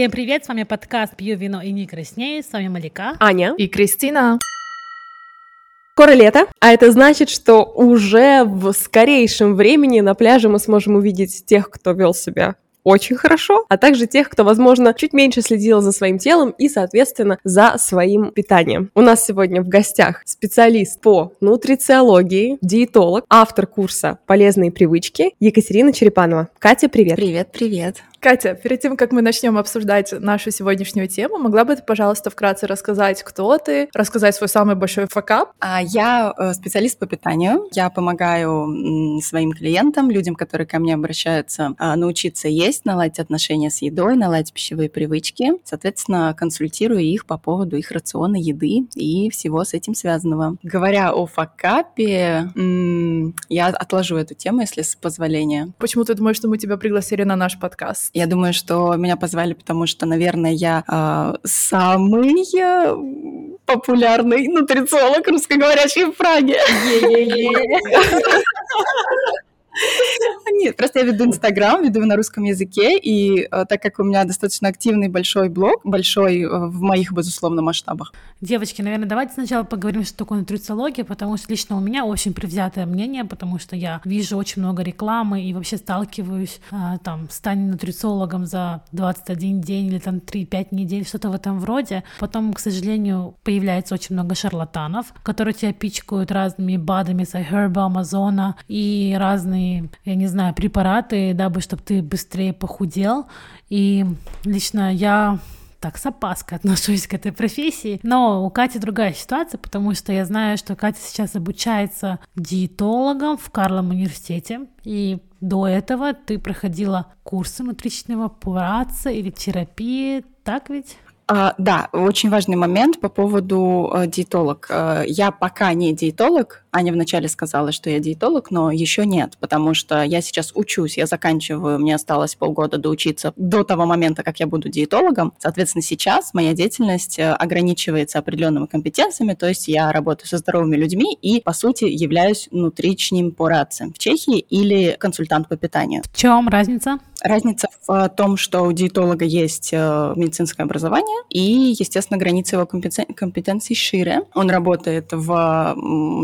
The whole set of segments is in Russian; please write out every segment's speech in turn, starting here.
Всем привет, с вами подкаст «Пью вино и не краснею», с вами Малика, Аня и Кристина. Скоро лето, а это значит, что уже в скорейшем времени на пляже мы сможем увидеть тех, кто вел себя очень хорошо, а также тех, кто, возможно, чуть меньше следил за своим телом и, соответственно, за своим питанием. У нас сегодня в гостях специалист по нутрициологии, диетолог, автор курса «Полезные привычки» Екатерина Черепанова. Катя, привет! Привет, привет! Катя, перед тем, как мы начнем обсуждать нашу сегодняшнюю тему, могла бы ты, пожалуйста, вкратце рассказать, кто ты, рассказать свой самый большой факап? А, я э, специалист по питанию. Я помогаю своим клиентам, людям, которые ко мне обращаются, а, научиться есть, наладить отношения с едой, наладить пищевые привычки. Соответственно, консультирую их по поводу их рациона еды и всего с этим связанного. Говоря о факапе, я отложу эту тему, если с позволения. Почему ты думаешь, что мы тебя пригласили на наш подкаст? Я думаю, что меня позвали, потому что, наверное, я э, самый популярный нутрициолог русскоговорящий в Праге. Нет, просто я веду Инстаграм, веду на русском языке, и э, так как у меня достаточно активный большой блог, большой э, в моих, безусловно, масштабах. Девочки, наверное, давайте сначала поговорим, что такое нутрициология, потому что лично у меня очень привзятое мнение, потому что я вижу очень много рекламы и вообще сталкиваюсь, э, там, стань нутрициологом за 21 день или там 3-5 недель, что-то в этом вроде. Потом, к сожалению, появляется очень много шарлатанов, которые тебя пичкают разными БАДами с iHerb, Амазона и разные я не знаю, препараты, дабы, чтобы ты быстрее похудел. И лично я так с опаской отношусь к этой профессии. Но у Кати другая ситуация, потому что я знаю, что Катя сейчас обучается диетологом в Карлом университете. И до этого ты проходила курсы матричного пураца или терапии, так ведь? А, да, очень важный момент по поводу э, диетолог. Э, я пока не диетолог. Аня вначале сказала, что я диетолог, но еще нет, потому что я сейчас учусь, я заканчиваю, мне осталось полгода доучиться до того момента, как я буду диетологом. Соответственно, сейчас моя деятельность э, ограничивается определенными компетенциями, то есть я работаю со здоровыми людьми и, по сути, являюсь нутричным порадцем в Чехии или консультант по питанию. В чем разница? Разница в том, что у диетолога есть медицинское образование, и, естественно, границы его компетенций шире. Он работает в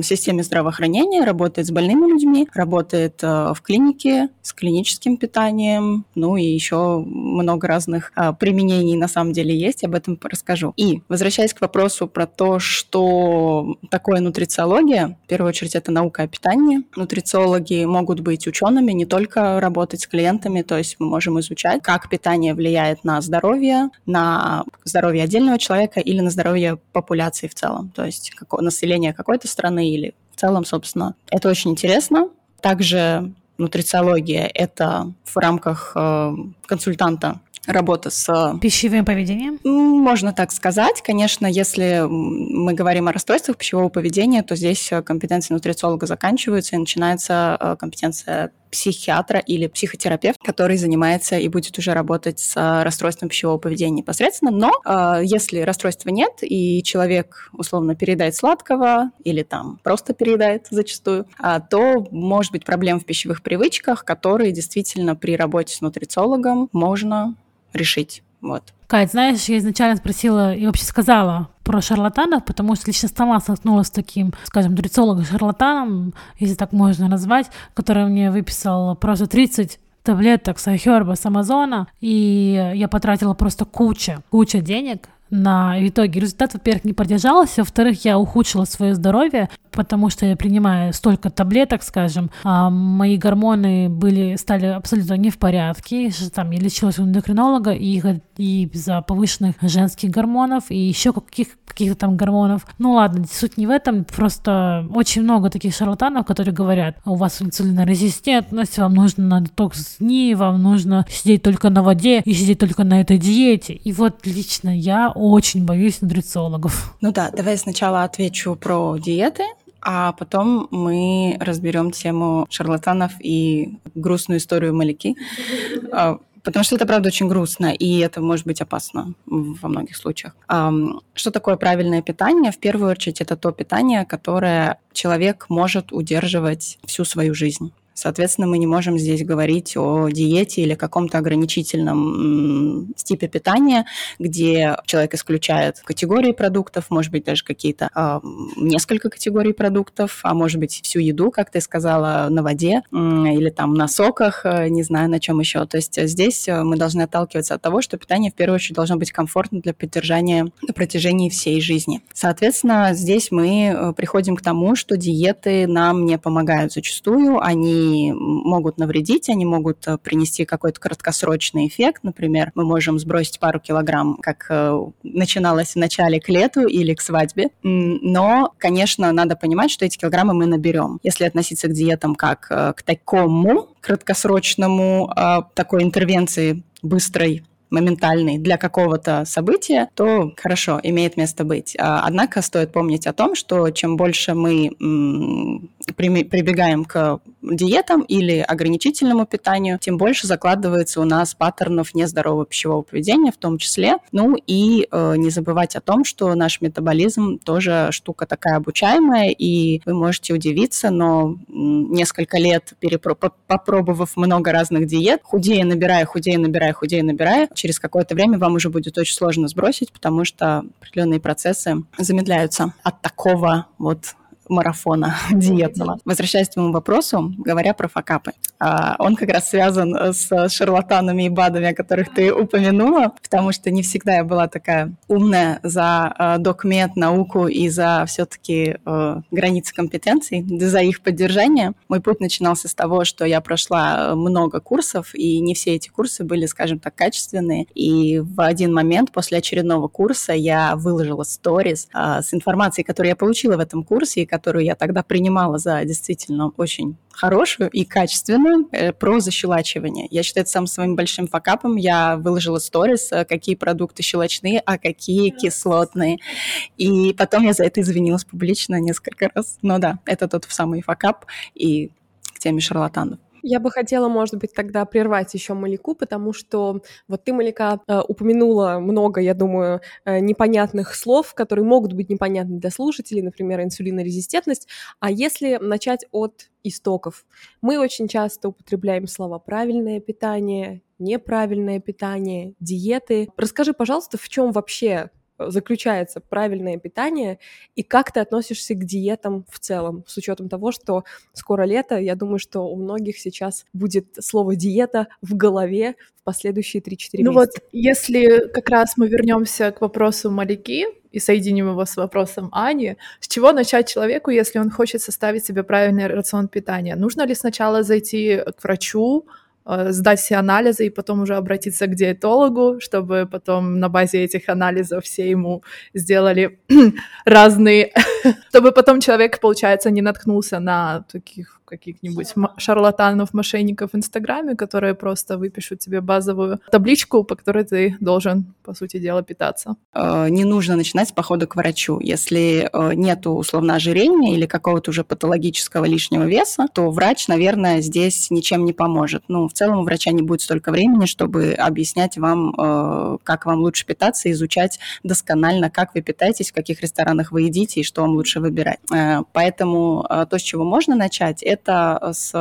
системе здравоохранения, работает с больными людьми, работает э, в клинике с клиническим питанием, ну и еще много разных э, применений на самом деле есть, об этом расскажу. И, возвращаясь к вопросу про то, что такое нутрициология, в первую очередь это наука о питании. Нутрициологи могут быть учеными, не только работать с клиентами, то есть мы можем изучать, как питание влияет на здоровье, на здоровье отдельного человека или на здоровье популяции в целом, то есть какое, население какой-то страны или в целом, собственно. Это очень интересно. Также нутрициология – это в рамках э, консультанта работа с... Пищевым поведением? Можно так сказать. Конечно, если мы говорим о расстройствах пищевого поведения, то здесь компетенция нутрициолога заканчивается и начинается э, компетенция психиатра или психотерапевт, который занимается и будет уже работать с расстройством пищевого поведения непосредственно. Но э, если расстройства нет, и человек условно передает сладкого или там просто передает зачастую, э, то может быть проблем в пищевых привычках, которые действительно при работе с нутрициологом можно решить. Вот. Кать, знаешь, я изначально спросила и вообще сказала про шарлатанов, потому что лично сама столкнулась с таким, скажем, нутрициологом-шарлатаном, если так можно назвать, который мне выписал просто 30 таблеток с Айхерба, с Амазона, и я потратила просто куча, куча денег на итоге результат, во-первых, не продержался, во-вторых, я ухудшила свое здоровье, потому что я принимаю столько таблеток, скажем, а мои гормоны были, стали абсолютно не в порядке, там я лечилась у эндокринолога и, и из-за повышенных женских гормонов и еще каких, каких-то там гормонов. Ну ладно, суть не в этом, просто очень много таких шарлатанов, которые говорят, у вас инсулинорезистентность, вам нужно на детокс дни, вам нужно сидеть только на воде и сидеть только на этой диете. И вот лично я очень боюсь нутрициологов. Ну да, давай сначала отвечу про диеты, а потом мы разберем тему шарлатанов и грустную историю Маляки. А, потому что это, правда, очень грустно, и это может быть опасно во многих случаях. Что такое правильное питание? В первую очередь, это то питание, которое человек может удерживать всю свою жизнь. Соответственно, мы не можем здесь говорить о диете или каком-то ограничительном типе питания, где человек исключает категории продуктов, может быть, даже какие-то э, несколько категорий продуктов, а может быть, всю еду, как ты сказала, на воде э, или там на соках, э, не знаю, на чем еще. То есть здесь э, мы должны отталкиваться от того, что питание в первую очередь должно быть комфортно для поддержания на протяжении всей жизни. Соответственно, здесь мы э, приходим к тому, что диеты нам не помогают зачастую, они могут навредить, они могут э, принести какой-то краткосрочный эффект. Например, мы можем сбросить пару килограмм, как э, начиналось в начале к лету или к свадьбе. Но, конечно, надо понимать, что эти килограммы мы наберем. Если относиться к диетам как к такому краткосрочному такой интервенции быстрой моментальный для какого-то события, то хорошо, имеет место быть. А, однако стоит помнить о том, что чем больше мы прибегаем к диетам или ограничительному питанию, тем больше закладывается у нас паттернов нездорового пищевого поведения в том числе. Ну и э, не забывать о том, что наш метаболизм тоже штука такая обучаемая, и вы можете удивиться, но несколько лет перепро- попробовав много разных диет, худее набирая, худее набирая, худее набирая, через какое-то время вам уже будет очень сложно сбросить, потому что определенные процессы замедляются от такого вот марафона диетного. Возвращаясь к твоему вопросу, говоря про факапы. А, он как раз связан с шарлатанами и БАДами, о которых ты упомянула, потому что не всегда я была такая умная за а, докмет, науку и за все-таки а, границы компетенций, за их поддержание. Мой путь начинался с того, что я прошла много курсов, и не все эти курсы были, скажем так, качественные. И в один момент после очередного курса я выложила сторис с информацией, которую я получила в этом курсе, и которую я тогда принимала за действительно очень хорошую и качественную э, про защелачивание. Я считаю это самым своим большим факапом. Я выложила сторис, э, какие продукты щелочные, а какие кислотные. И потом я за это извинилась публично несколько раз. Но да, это тот самый факап и к теме шарлатанов. Я бы хотела, может быть, тогда прервать еще Маляку, потому что вот ты, Маляка, э, упомянула много, я думаю, э, непонятных слов, которые могут быть непонятны для слушателей, например, инсулинорезистентность. А если начать от истоков? Мы очень часто употребляем слова «правильное питание», неправильное питание, диеты. Расскажи, пожалуйста, в чем вообще заключается правильное питание и как ты относишься к диетам в целом, с учетом того, что скоро лето, я думаю, что у многих сейчас будет слово диета в голове в последующие 3-4 месяца. Ну вот, если как раз мы вернемся к вопросу Маляки и соединим его с вопросом Ани, с чего начать человеку, если он хочет составить себе правильный рацион питания? Нужно ли сначала зайти к врачу, сдать все анализы и потом уже обратиться к диетологу, чтобы потом на базе этих анализов все ему сделали разные, чтобы потом человек, получается, не наткнулся на таких каких-нибудь шарлатанов, мошенников в Инстаграме, которые просто выпишут тебе базовую табличку, по которой ты должен, по сути дела, питаться. Э, не нужно начинать с похода к врачу. Если э, нет условно ожирения или какого-то уже патологического лишнего веса, то врач, наверное, здесь ничем не поможет. Ну, в целом у врача не будет столько времени, чтобы объяснять вам, э, как вам лучше питаться, изучать досконально, как вы питаетесь, в каких ресторанах вы едите и что вам лучше выбирать. Поэтому то, с чего можно начать, это с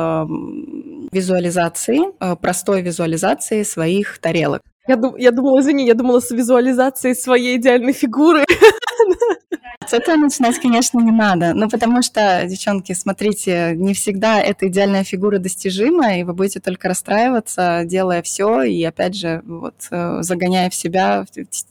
визуализации, э, простой визуализации своих тарелок. Я, дум, я думала, извини, я думала с визуализацией своей идеальной фигуры. С этого начинать, конечно, не надо. Ну, потому что, девчонки, смотрите, не всегда эта идеальная фигура достижима, и вы будете только расстраиваться, делая все, и опять же, вот, э, загоняя в себя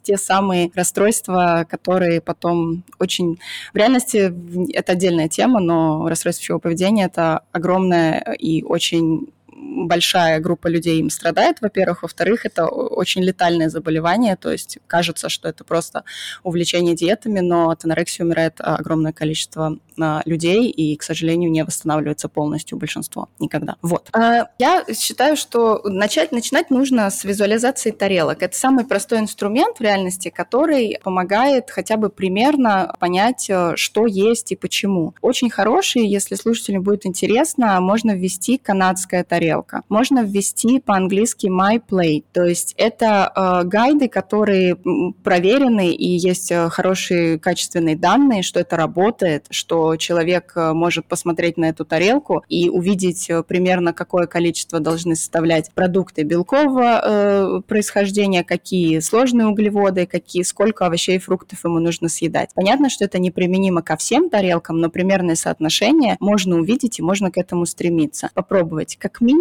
те самые расстройства, которые потом очень... В реальности это отдельная тема, но расстройство пищевого поведения — это огромная и очень большая группа людей им страдает, во-первых. Во-вторых, это очень летальное заболевание, то есть кажется, что это просто увлечение диетами, но от анорексии умирает огромное количество а, людей, и, к сожалению, не восстанавливается полностью большинство никогда. Вот. А, я считаю, что начать, начинать нужно с визуализации тарелок. Это самый простой инструмент в реальности, который помогает хотя бы примерно понять, э, что есть и почему. Очень хороший, если слушателям будет интересно, можно ввести канадская тарелка тарелка. Можно ввести по-английски My Plate, то есть это э, гайды, которые проверены и есть э, хорошие качественные данные, что это работает, что человек э, может посмотреть на эту тарелку и увидеть э, примерно какое количество должны составлять продукты белкового э, происхождения, какие сложные углеводы, какие сколько овощей и фруктов ему нужно съедать. Понятно, что это неприменимо ко всем тарелкам, но примерное соотношение можно увидеть и можно к этому стремиться. Попробовать. Как минимум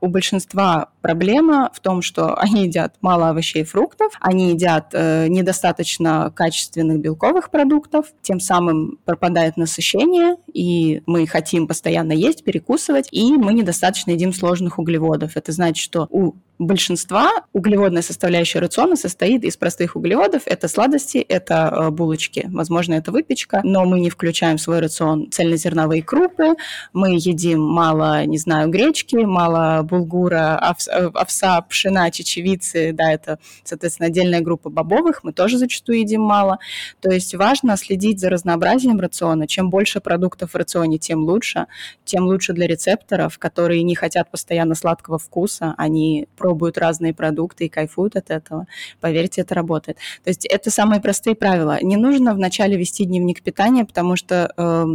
у большинства проблема в том, что они едят мало овощей и фруктов, они едят э, недостаточно качественных белковых продуктов, тем самым пропадает насыщение, и мы хотим постоянно есть, перекусывать, и мы недостаточно едим сложных углеводов. Это значит, что у большинства углеводная составляющая рациона состоит из простых углеводов. Это сладости, это э, булочки, возможно, это выпечка, но мы не включаем в свой рацион цельнозерновые крупы, мы едим мало, не знаю, гречки, мало булгура, э, овса, пшена, чечевицы, да, это, соответственно, отдельная группа бобовых, мы тоже зачастую едим мало. То есть важно следить за разнообразием рациона. Чем больше продуктов в рационе, тем лучше, тем лучше для рецепторов, которые не хотят постоянно сладкого вкуса, они пробуют разные продукты и кайфуют от этого. Поверьте, это работает. То есть это самые простые правила. Не нужно вначале вести дневник питания, потому что э,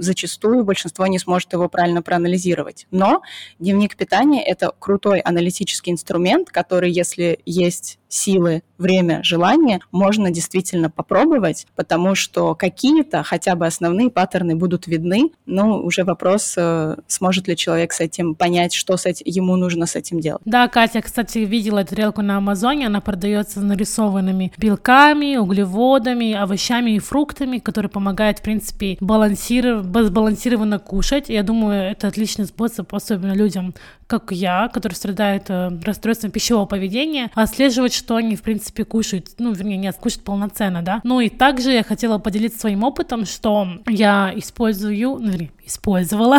зачастую большинство не сможет его правильно проанализировать. Но дневник питания – это крутой аналитический инструмент, который, если есть силы, время, желание, можно действительно попробовать, потому что какие-то хотя бы основные паттерны будут видны, но уже вопрос, э, сможет ли человек с этим понять, что с этим, ему нужно с этим делать. Да, Катя, кстати, видела тарелку на Амазоне, она продается нарисованными белками, углеводами, овощами и фруктами, которые помогают, в принципе, балансиров... сбалансированно кушать. Я думаю, это отличный способ, особенно людям, как я, которые страдают э, расстройством пищевого поведения, отслеживать, что они, в принципе, кушают, ну, вернее, не кушают полноценно, да. Ну и также я хотела поделиться своим опытом, что я использую, ну, вернее, использовала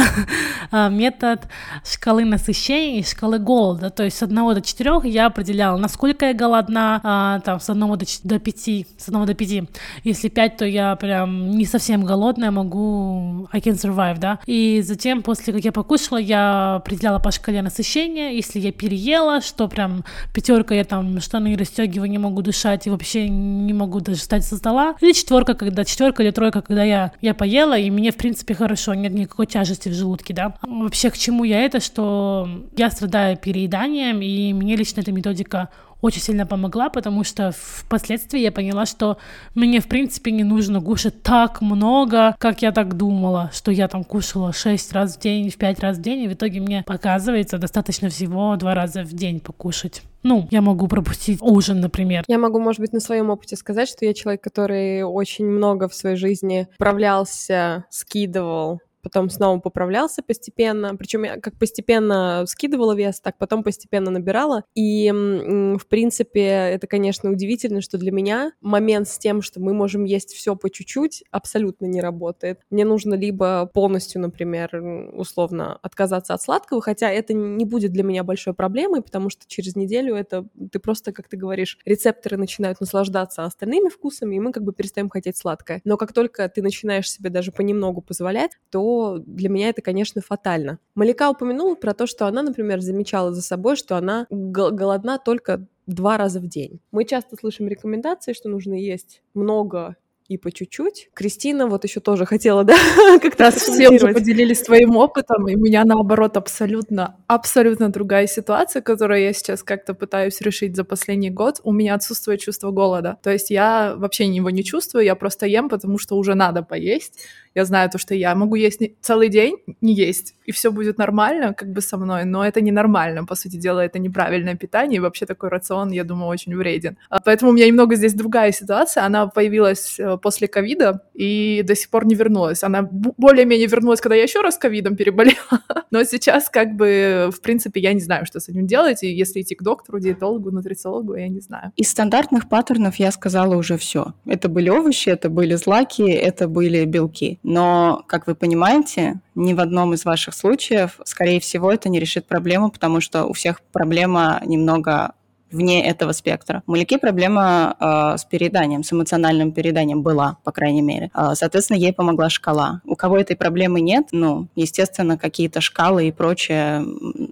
а, метод шкалы насыщения и шкалы голода. То есть с 1 до 4 я определяла, насколько я голодна, а, там, с 1 до, до 5, с 1 до 5. Если 5, то я прям не совсем голодная, могу, I can survive, да. И затем, после как я покушала, я определяла по шкале насыщения, если я переела, что прям пятерка, я там штаны расстегиваю, не могу дышать и вообще не могу даже встать со стола. Или четверка, когда четверка или тройка, когда я, я поела, и мне, в принципе, хорошо, нет никакой тяжести в желудке, да. Вообще, к чему я это, что я страдаю перееданием, и мне лично эта методика очень сильно помогла, потому что впоследствии я поняла, что мне, в принципе, не нужно кушать так много, как я так думала, что я там кушала 6 раз в день, в 5 раз в день, и в итоге мне показывается достаточно всего 2 раза в день покушать. Ну, я могу пропустить ужин, например. Я могу, может быть, на своем опыте сказать, что я человек, который очень много в своей жизни справлялся, скидывал потом снова поправлялся постепенно, причем я как постепенно скидывала вес, так потом постепенно набирала, и, в принципе, это, конечно, удивительно, что для меня момент с тем, что мы можем есть все по чуть-чуть, абсолютно не работает. Мне нужно либо полностью, например, условно отказаться от сладкого, хотя это не будет для меня большой проблемой, потому что через неделю это ты просто, как ты говоришь, рецепторы начинают наслаждаться остальными вкусами, и мы как бы перестаем хотеть сладкое. Но как только ты начинаешь себе даже понемногу позволять, то для меня это, конечно, фатально. Малика упомянула про то, что она, например, замечала за собой, что она голодна только два раза в день. Мы часто слышим рекомендации, что нужно есть много и по чуть-чуть. Кристина вот еще тоже хотела, да, как-то Раз все уже поделились своим опытом, и у меня, наоборот, абсолютно, абсолютно другая ситуация, которую я сейчас как-то пытаюсь решить за последний год. У меня отсутствует чувство голода. То есть я вообще его не чувствую, я просто ем, потому что уже надо поесть я знаю то, что я могу есть целый день, не есть, и все будет нормально как бы со мной, но это ненормально, по сути дела, это неправильное питание, и вообще такой рацион, я думаю, очень вреден. А поэтому у меня немного здесь другая ситуация, она появилась э, после ковида и до сих пор не вернулась. Она более-менее вернулась, когда я еще раз ковидом переболела, но сейчас как бы, в принципе, я не знаю, что с этим делать, и если идти к доктору, диетологу, нутрициологу, я не знаю. Из стандартных паттернов я сказала уже все. Это были овощи, это были злаки, это были белки. Но, как вы понимаете, ни в одном из ваших случаев, скорее всего, это не решит проблему, потому что у всех проблема немного вне этого спектра. У Маляки проблема э, с перееданием, с эмоциональным перееданием была, по крайней мере. Э, соответственно, ей помогла шкала. У кого этой проблемы нет, ну, естественно, какие-то шкалы и прочее,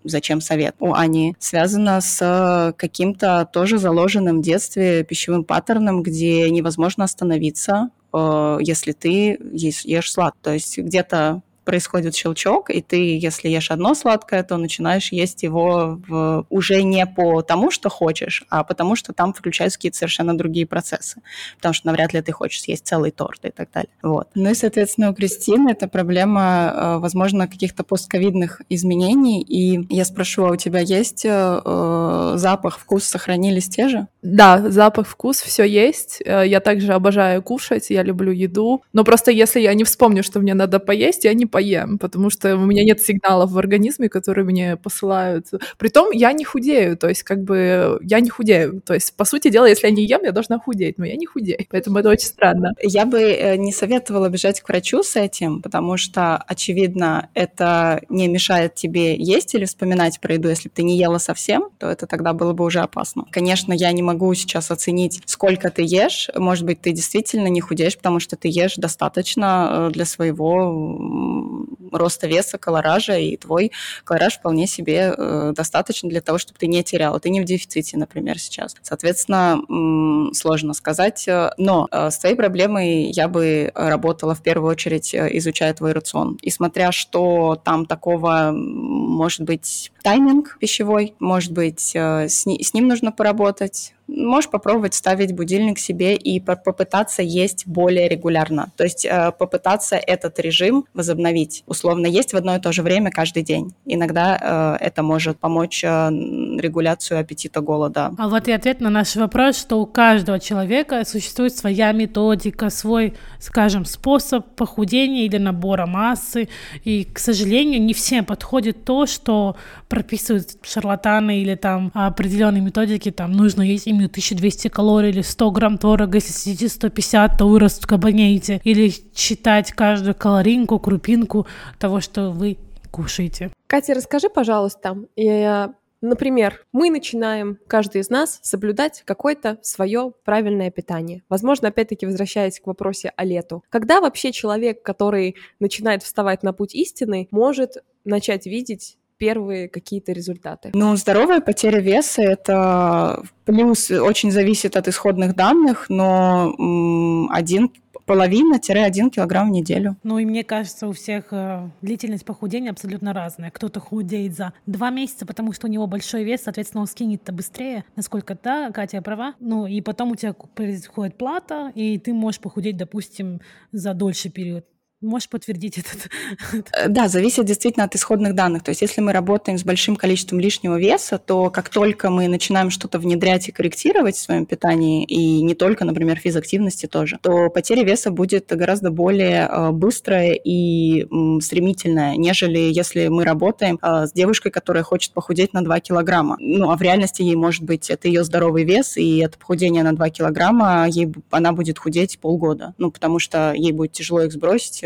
зачем совет? У Ани связано с каким-то тоже заложенным в детстве пищевым паттерном, где невозможно остановиться, если ты ешь, ешь сладко. То есть где-то происходит щелчок, и ты, если ешь одно сладкое, то начинаешь есть его в, уже не по тому, что хочешь, а потому что там включаются какие-то совершенно другие процессы. Потому что навряд ли ты хочешь съесть целый торт и так далее. Вот. Ну и, соответственно, у Кристины это проблема, э, возможно, каких-то постковидных изменений. И я спрошу, а у тебя есть э, э, запах, вкус сохранились те же? Да, запах, вкус, все есть. Я также обожаю кушать, я люблю еду. Но просто если я не вспомню, что мне надо поесть, я не поем поем, потому что у меня нет сигналов в организме, которые мне посылают. Притом я не худею, то есть как бы я не худею. То есть, по сути дела, если я не ем, я должна худеть, но я не худею. Поэтому это очень странно. Я бы э, не советовала бежать к врачу с этим, потому что, очевидно, это не мешает тебе есть или вспоминать про еду. Если бы ты не ела совсем, то это тогда было бы уже опасно. Конечно, я не могу сейчас оценить, сколько ты ешь. Может быть, ты действительно не худеешь, потому что ты ешь достаточно э, для своего роста веса, колоража, и твой колораж вполне себе э, достаточно для того, чтобы ты не терял. Ты не в дефиците, например, сейчас. Соответственно, м- сложно сказать. Э, но э, с твоей проблемой я бы работала в первую очередь, э, изучая твой рацион. И смотря, что там такого, может быть, тайминг пищевой, может быть, э, с, с ним нужно поработать, можешь попробовать ставить будильник себе и попытаться есть более регулярно. То есть э, попытаться этот режим возобновить. Условно есть в одно и то же время каждый день. Иногда э, это может помочь э, регуляцию аппетита, голода. А вот и ответ на наш вопрос, что у каждого человека существует своя методика, свой, скажем, способ похудения или набора массы. И, к сожалению, не всем подходит то, что прописывают шарлатаны или там определенные методики, там нужно есть именно 1200 калорий или 100 грамм творога, если съедите 150, то вы раскабанеете. Или считать каждую калоринку, крупинку того, что вы кушаете. Катя, расскажи, пожалуйста, я Например, мы начинаем, каждый из нас, соблюдать какое-то свое правильное питание. Возможно, опять-таки, возвращаясь к вопросе о лету. Когда вообще человек, который начинает вставать на путь истины, может начать видеть первые какие-то результаты? Ну, здоровая потеря веса – это плюс очень зависит от исходных данных, но один половина-один килограмм в неделю. Ну и мне кажется, у всех э, длительность похудения абсолютно разная. Кто-то худеет за два месяца, потому что у него большой вес, соответственно, он скинет-то быстрее, насколько да, Катя права. Ну и потом у тебя происходит плата, и ты можешь похудеть, допустим, за дольший период. Можешь подтвердить этот? Э, да, зависит действительно от исходных данных. То есть если мы работаем с большим количеством лишнего веса, то как только мы начинаем что-то внедрять и корректировать в своем питании, и не только, например, физактивности тоже, то потеря веса будет гораздо более э, быстрая и стремительная, нежели если мы работаем э, с девушкой, которая хочет похудеть на 2 килограмма. Ну, а в реальности ей может быть это ее здоровый вес, и это похудение на 2 килограмма, ей, она будет худеть полгода. Ну, потому что ей будет тяжело их сбросить,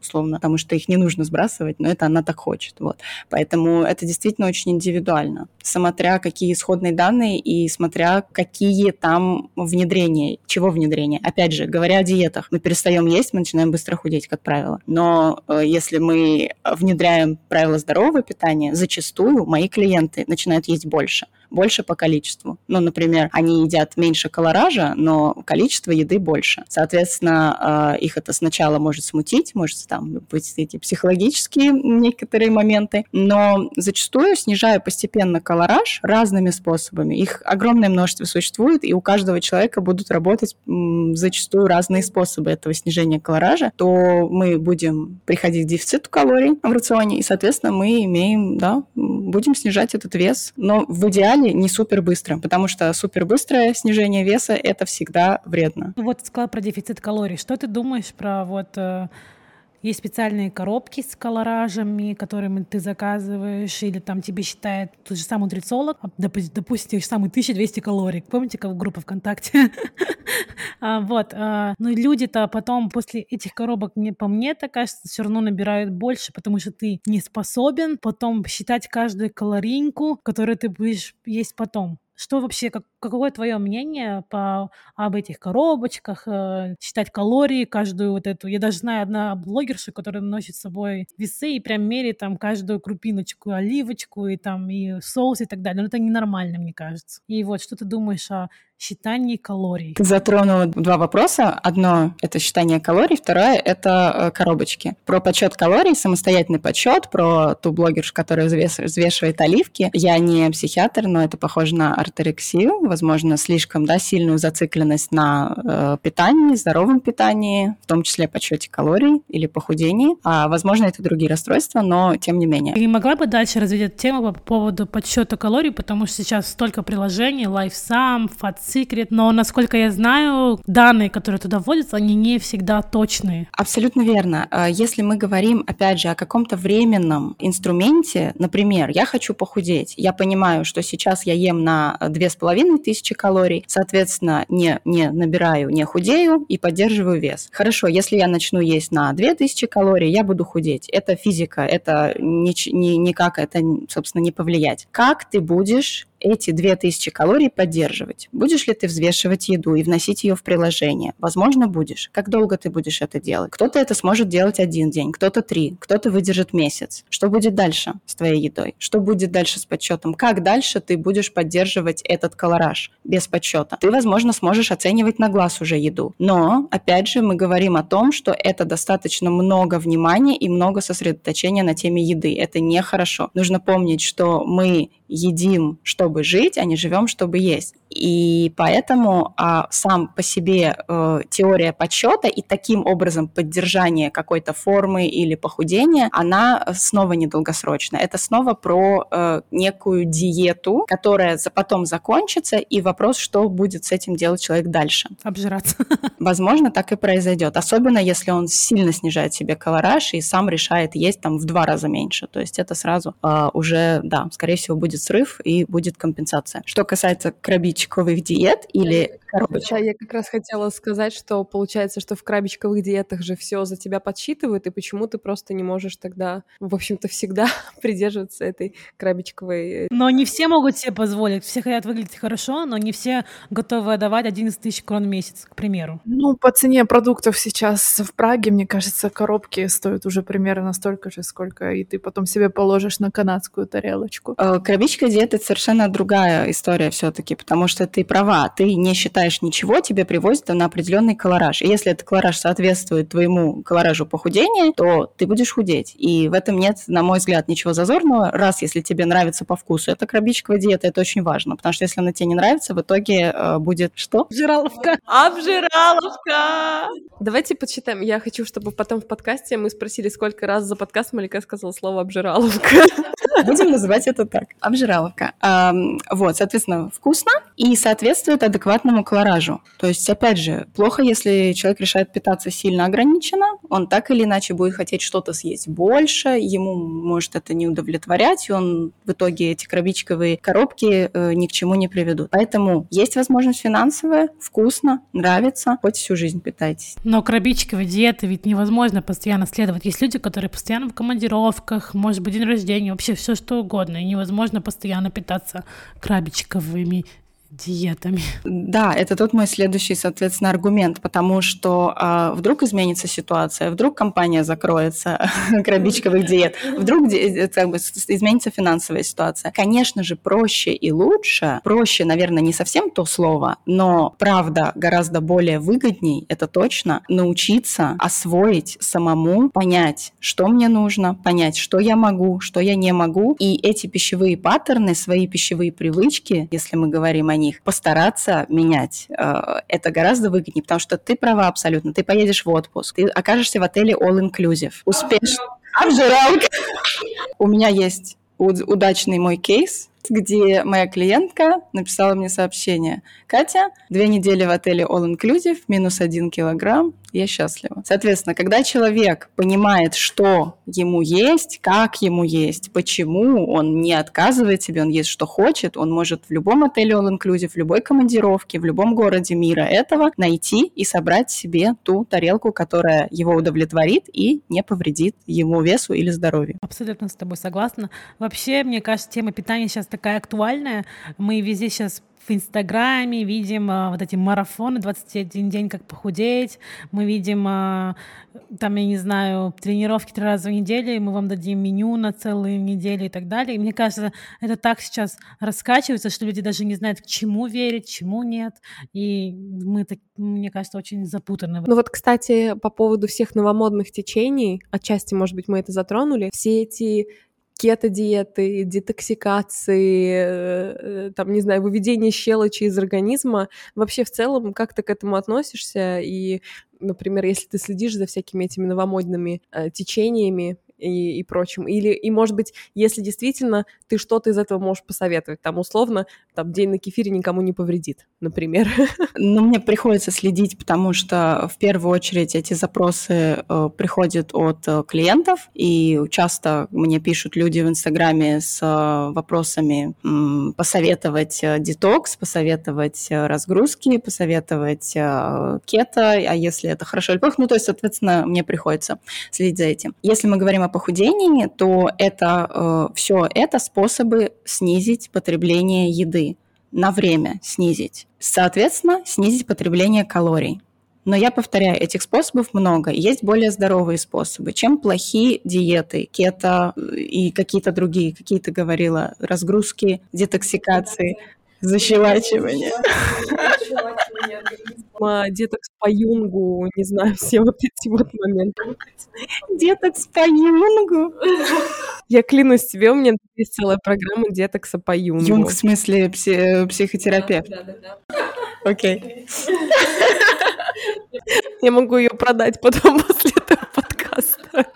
условно, потому что их не нужно сбрасывать, но это она так хочет. Вот. Поэтому это действительно очень индивидуально, смотря какие исходные данные и смотря какие там внедрения, чего внедрения. Опять же, говоря о диетах, мы перестаем есть, мы начинаем быстро худеть, как правило. Но э, если мы внедряем правила здорового питания, зачастую мои клиенты начинают есть больше больше по количеству. Ну, например, они едят меньше колоража, но количество еды больше. Соответственно, э, их это сначала может смутить, может там быть эти психологические некоторые моменты, но зачастую снижая постепенно колораж разными способами. Их огромное множество существует, и у каждого человека будут работать зачастую разные способы этого снижения колоража, то мы будем приходить к дефициту калорий в рационе, и, соответственно, мы имеем, да, будем снижать этот вес. Но в идеале плане не супер быстро, потому что супер быстрое снижение веса это всегда вредно. Вот сказала про дефицит калорий. Что ты думаешь про вот э, есть специальные коробки с колоражами, которыми ты заказываешь, или там тебе считает тот же самый нутрициолог, а, допустим, те же самые 1200 калорий. Помните, как в группе ВКонтакте? а, вот. А, ну, люди-то потом после этих коробок, по мне, так кажется, все равно набирают больше, потому что ты не способен потом считать каждую калоринку, которую ты будешь есть потом. Что вообще, как, какое твое мнение по, об этих коробочках, э, считать калории, каждую вот эту... Я даже знаю одна блогерша, которая носит с собой весы и прям меряет там каждую крупиночку, оливочку и там и соус и так далее. Но это ненормально, мне кажется. И вот, что ты думаешь о считании калорий. Ты затронула два вопроса. Одно – это считание калорий, второе – это э, коробочки. Про подсчет калорий, самостоятельный подсчет, про ту блогершу, которая взвешивает оливки. Я не психиатр, но это похоже на артерексию, возможно, слишком да, сильную зацикленность на э, питании, здоровом питании, в том числе подсчете калорий или похудении. А, возможно, это другие расстройства, но тем не менее. И могла бы дальше развить эту тему по поводу подсчета калорий, потому что сейчас столько приложений, LifeSum, Fat Secret, но, насколько я знаю, данные, которые туда вводятся, они не всегда точные. Абсолютно верно. А, если мы говорим, опять же, о каком-то временном инструменте, например, я хочу похудеть, я понимаю, что сейчас я ем на две с половиной тысячи калорий, соответственно, не, не набираю, не худею и поддерживаю вес. Хорошо, если я начну есть на две тысячи калорий, я буду худеть. Это физика, это ни, ни, никак это, собственно, не повлиять. Как ты будешь эти 2000 калорий поддерживать? Будешь ли ты взвешивать еду и вносить ее в приложение? Возможно, будешь. Как долго ты будешь это делать? Кто-то это сможет делать один день, кто-то три, кто-то выдержит месяц. Что будет дальше с твоей едой? Что будет дальше с подсчетом? Как дальше ты будешь поддерживать этот колораж без подсчета? Ты, возможно, сможешь оценивать на глаз уже еду. Но, опять же, мы говорим о том, что это достаточно много внимания и много сосредоточения на теме еды. Это нехорошо. Нужно помнить, что мы едим, чтобы жить, а не живем, чтобы есть. И поэтому а, сам по себе э, теория подсчета и таким образом поддержание какой-то формы или похудения, она снова недолгосрочная. Это снова про э, некую диету, которая за, потом закончится, и вопрос, что будет с этим делать человек дальше. Обжираться. Возможно, так и произойдет. Особенно, если он сильно снижает себе колораж и сам решает есть там в два раза меньше. То есть это сразу э, уже, да, скорее всего, будет срыв и будет компенсация. Что касается крабичковых диет или коробочек. Да, я как раз хотела сказать, что получается, что в крабичковых диетах же все за тебя подсчитывают, и почему ты просто не можешь тогда, в общем-то, всегда придерживаться этой крабичковой... Э, но не все могут себе позволить. Все хотят выглядеть хорошо, но не все готовы отдавать 11 тысяч крон в месяц, к примеру. Ну, по цене продуктов сейчас в Праге, мне кажется, коробки стоят уже примерно столько же, сколько и ты потом себе положишь на канадскую тарелочку. Э, крабичка диета — это совершенно другая история все таки потому что ты права, ты не считаешь ничего, тебе привозят на определенный колораж. И если этот колораж соответствует твоему колоражу похудения, то ты будешь худеть. И в этом нет, на мой взгляд, ничего зазорного. Раз, если тебе нравится по вкусу, это крабичковая диета, это очень важно. Потому что если она тебе не нравится, в итоге э, будет что? Обжираловка. Обжираловка! Давайте подсчитаем. Я хочу, чтобы потом в подкасте мы спросили, сколько раз за подкаст Малика сказала слово обжираловка. Будем называть это так. Обжираловка. Вот, соответственно, вкусно и соответствует адекватному колоражу. То есть, опять же, плохо, если человек решает питаться сильно ограниченно, он так или иначе будет хотеть что-то съесть больше, ему может это не удовлетворять, и он в итоге эти крабичковые коробки э, ни к чему не приведут. Поэтому есть возможность финансовая, вкусно, нравится, хоть всю жизнь питайтесь. Но крабичковые диеты ведь невозможно постоянно следовать. Есть люди, которые постоянно в командировках, может быть, день рождения, вообще все что угодно, и невозможно постоянно питаться крабичковыми диетами. Да, это тот мой следующий, соответственно, аргумент, потому что э, вдруг изменится ситуация, вдруг компания закроется крабичковых диет, вдруг э, как бы, изменится финансовая ситуация. Конечно же, проще и лучше, проще, наверное, не совсем то слово, но правда гораздо более выгодней, это точно, научиться освоить самому, понять, что мне нужно, понять, что я могу, что я не могу, и эти пищевые паттерны, свои пищевые привычки, если мы говорим о них, постараться менять. Э, это гораздо выгоднее, потому что ты права абсолютно. Ты поедешь в отпуск, ты окажешься в отеле all-inclusive. Успешно. Обжиралка. У меня есть удачный мой кейс, где моя клиентка написала мне сообщение. Катя, две недели в отеле All Inclusive, минус один килограмм, я счастлива. Соответственно, когда человек понимает, что ему есть, как ему есть, почему он не отказывает себе, он есть что хочет, он может в любом отеле all inclusive, в любой командировке, в любом городе мира этого найти и собрать себе ту тарелку, которая его удовлетворит и не повредит ему весу или здоровью. Абсолютно с тобой согласна. Вообще, мне кажется, тема питания сейчас такая актуальная. Мы везде сейчас в Инстаграме видим а, вот эти марафоны 21 день, как похудеть. Мы видим, а, там, я не знаю, тренировки три раза в неделю, и мы вам дадим меню на целую неделю и так далее. И мне кажется, это так сейчас раскачивается, что люди даже не знают, к чему верить, чему нет. И мы, так, мне кажется, очень запутаны. Ну вот, кстати, по поводу всех новомодных течений, отчасти, может быть, мы это затронули, все эти кето-диеты, детоксикации, э, там, не знаю, выведение щелочи из организма. Вообще в целом как ты к этому относишься? И, например, если ты следишь за всякими этими новомодными э, течениями, и, и прочим. Или, и, может быть, если действительно ты что-то из этого можешь посоветовать, там, условно, там, день на кефире никому не повредит, например. Ну, мне приходится следить, потому что, в первую очередь, эти запросы э, приходят от э, клиентов, и часто мне пишут люди в Инстаграме с э, вопросами м, посоветовать э, детокс, посоветовать э, разгрузки, посоветовать э, кето, а если это хорошо или плохо, ну, то есть, соответственно, мне приходится следить за этим. Если мы говорим о похудении, то это э, все это способы снизить потребление еды на время снизить. Соответственно, снизить потребление калорий. Но я повторяю, этих способов много. Есть более здоровые способы, чем плохие диеты, кето и какие-то другие, какие ты говорила, разгрузки, детоксикации, защелачивание детокс по юнгу, не знаю, все вот эти вот моменты. Детокс по юнгу? Я клянусь тебе, у меня есть целая программа детокса по юнгу. Юнг в смысле пси- психотерапевт? Да, да, да. Окей. Я могу ее продать потом после этого подкаста.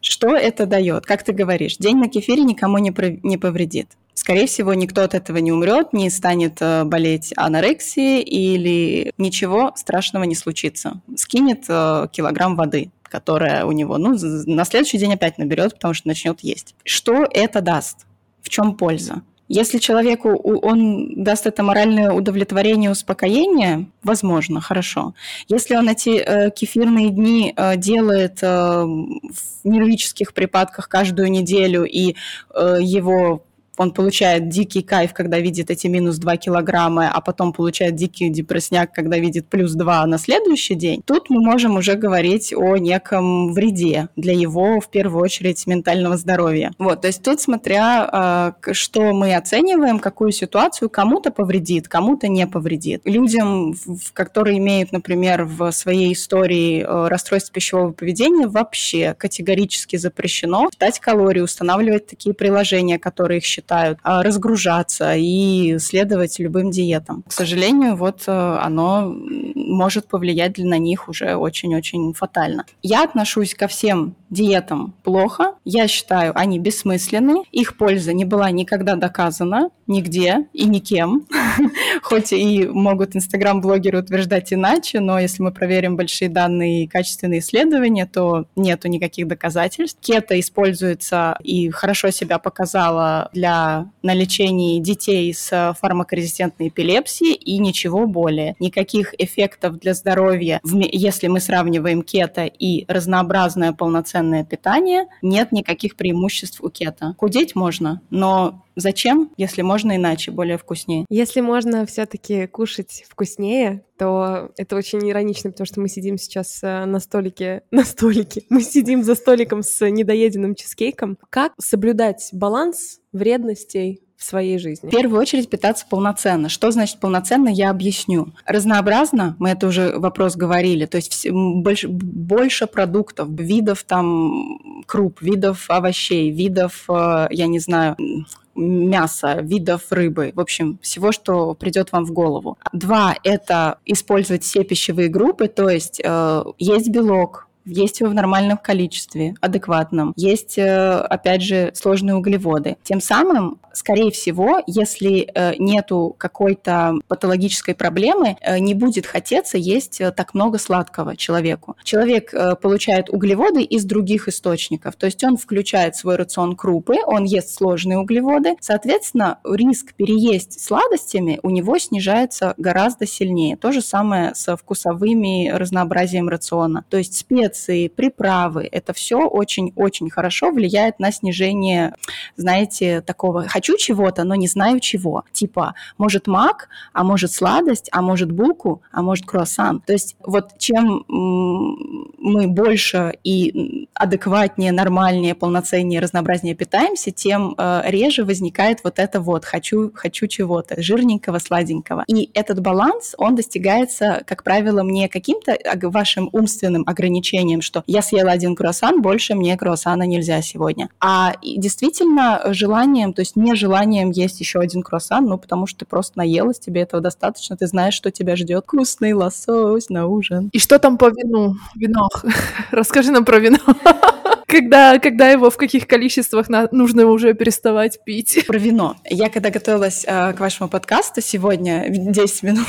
Что это дает? Как ты говоришь, день на кефире никому не, не повредит скорее всего, никто от этого не умрет, не станет э, болеть анорексией или ничего страшного не случится. Скинет э, килограмм воды которая у него, ну, на следующий день опять наберет, потому что начнет есть. Что это даст? В чем польза? Если человеку он даст это моральное удовлетворение, успокоение, возможно, хорошо. Если он эти э, кефирные дни э, делает э, в нервических припадках каждую неделю, и э, его он получает дикий кайф, когда видит эти минус 2 килограмма, а потом получает дикий депрессняк, когда видит плюс 2 на следующий день, тут мы можем уже говорить о неком вреде для его, в первую очередь, ментального здоровья. Вот, то есть тут смотря, а, что мы оцениваем, какую ситуацию кому-то повредит, кому-то не повредит. Людям, которые имеют, например, в своей истории э, расстройство пищевого поведения, вообще категорически запрещено читать калории, устанавливать такие приложения, которые их считают считают, а, разгружаться и следовать любым диетам. К сожалению, вот э, оно может повлиять на них уже очень-очень фатально. Я отношусь ко всем диетам плохо. Я считаю, они бессмысленны. Их польза не была никогда доказана нигде и никем. Хоть и могут инстаграм-блогеры утверждать иначе, но если мы проверим большие данные и качественные исследования, то нету никаких доказательств. Кето используется и хорошо себя показала для на лечении детей с фармакорезистентной эпилепсией и ничего более. Никаких эффектов для здоровья, если мы сравниваем кето и разнообразное полноценное питание, нет никаких преимуществ у кето. Худеть можно, но Зачем, если можно иначе, более вкуснее? Если можно все-таки кушать вкуснее, то это очень иронично, потому что мы сидим сейчас э, на столике, на столике, мы сидим за столиком с недоеденным чизкейком. Как соблюдать баланс вредностей в своей жизни? В первую очередь питаться полноценно. Что значит полноценно, я объясню. Разнообразно, мы это уже вопрос говорили, то есть больше, больше продуктов, видов там круп, видов овощей, видов, э, я не знаю, мяса, видов рыбы, в общем, всего, что придет вам в голову. Два – это использовать все пищевые группы, то есть э, есть белок, есть его в нормальном количестве, адекватном, есть, э, опять же, сложные углеводы. Тем самым скорее всего, если э, нету какой-то патологической проблемы, э, не будет хотеться есть так много сладкого человеку. Человек получает углеводы из других источников, то есть он включает в свой рацион крупы, он ест сложные углеводы, соответственно, риск переесть сладостями у него снижается гораздо сильнее. То же самое со вкусовыми разнообразием рациона. То есть специи, приправы, это все очень-очень хорошо влияет на снижение, знаете, такого хочу чего-то, но не знаю чего. Типа, может мак, а может сладость, а может булку, а может круассан. То есть вот чем мы больше и адекватнее, нормальнее, полноценнее, разнообразнее питаемся, тем э, реже возникает вот это вот «хочу, хочу чего-то», жирненького, сладенького. И этот баланс, он достигается, как правило, не каким-то вашим умственным ограничением, что я съела один круассан, больше мне круассана нельзя сегодня, а действительно желанием, то есть не желанием есть еще один круассан, ну, потому что ты просто наелась, тебе этого достаточно, ты знаешь, что тебя ждет. Вкусный лосось на ужин. И что там по вину? Вино. Расскажи нам про вино. когда, когда его в каких количествах на, нужно уже переставать пить. Про вино. Я когда готовилась э, к вашему подкасту сегодня, 10 минут,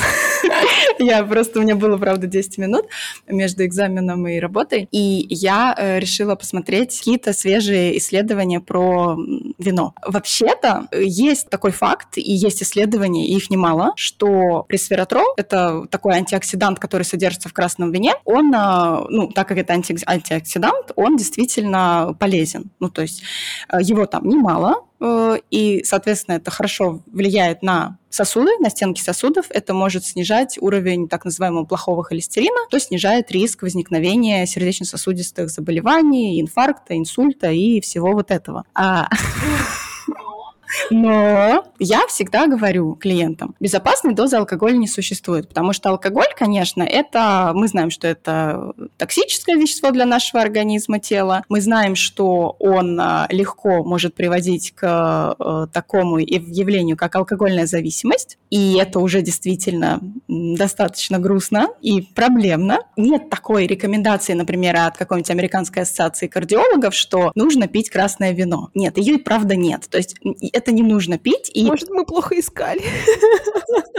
я просто, у меня было, правда, 10 минут между экзаменом и работой, и я э, решила посмотреть какие-то свежие исследования про вино. Вообще-то есть такой факт, и есть исследования, и их немало, что пресвератрол, это такой антиоксидант, который содержится в красном вине, он, э, ну, так как это анти антиоксидант, он действительно действительно полезен. Ну, то есть э, его там немало, э, и, соответственно, это хорошо влияет на сосуды, на стенки сосудов. Это может снижать уровень так называемого плохого холестерина, то снижает риск возникновения сердечно-сосудистых заболеваний, инфаркта, инсульта и всего вот этого. А... Но я всегда говорю клиентам, безопасной дозы алкоголя не существует, потому что алкоголь, конечно, это, мы знаем, что это токсическое вещество для нашего организма, тела. Мы знаем, что он а, легко может приводить к э, такому явлению, как алкогольная зависимость, и это уже действительно достаточно грустно и проблемно. Нет такой рекомендации, например, от какой-нибудь американской ассоциации кардиологов, что нужно пить красное вино. Нет, ее и правда нет. То есть это не нужно пить. И... Может, мы плохо искали.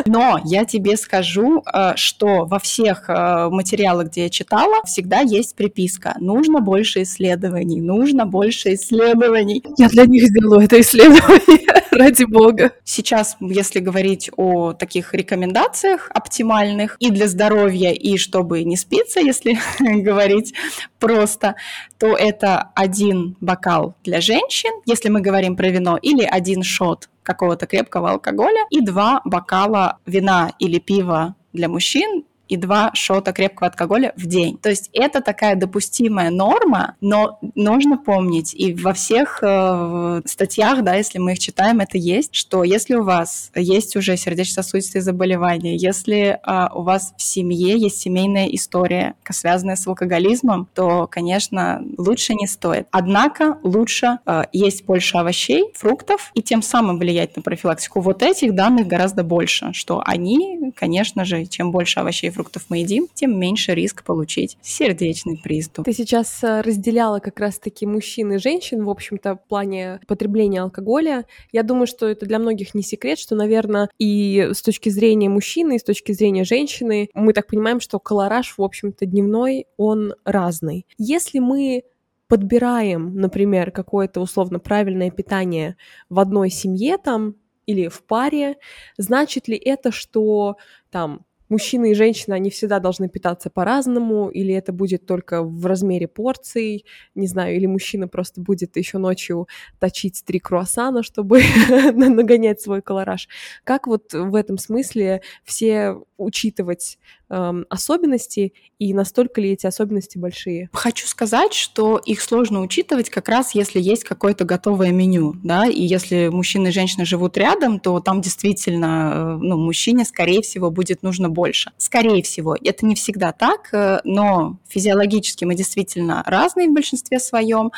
Но я тебе скажу, э, что во всех э, материалах, где я читала, всегда есть приписка. Нужно больше исследований, нужно больше исследований. Я для них сделаю это исследование, ради бога. Сейчас, если говорить о таких рекомендациях оптимальных и для здоровья, и чтобы не спиться, если говорить просто, то это один бокал для женщин, если мы говорим про вино, или один шот какого-то крепкого алкоголя и два бокала вина или пива для мужчин и два шота крепкого алкоголя в день. То есть это такая допустимая норма, но нужно помнить, и во всех э, статьях, да, если мы их читаем, это есть, что если у вас есть уже сердечно-сосудистые заболевания, если э, у вас в семье есть семейная история, связанная с алкоголизмом, то, конечно, лучше не стоит. Однако лучше э, есть больше овощей, фруктов, и тем самым влиять на профилактику. Вот этих данных гораздо больше, что они, конечно же, чем больше овощей и фруктов, фруктов мы едим, тем меньше риск получить сердечный приступ. Ты сейчас э, разделяла как раз-таки мужчин и женщин, в общем-то, в плане потребления алкоголя. Я думаю, что это для многих не секрет, что, наверное, и с точки зрения мужчины, и с точки зрения женщины, мы так понимаем, что колораж, в общем-то, дневной, он разный. Если мы подбираем, например, какое-то условно правильное питание в одной семье там или в паре, значит ли это, что там мужчина и женщина, они всегда должны питаться по-разному, или это будет только в размере порций, не знаю, или мужчина просто будет еще ночью точить три круассана, чтобы нагонять свой колораж. Как вот в этом смысле все учитывать эм, особенности и настолько ли эти особенности большие? Хочу сказать, что их сложно учитывать как раз если есть какое-то готовое меню, да, и если мужчина и женщина живут рядом, то там действительно, э, ну, мужчине, скорее всего, будет нужно больше. Скорее всего, это не всегда так, э, но физиологически мы действительно разные в большинстве своем.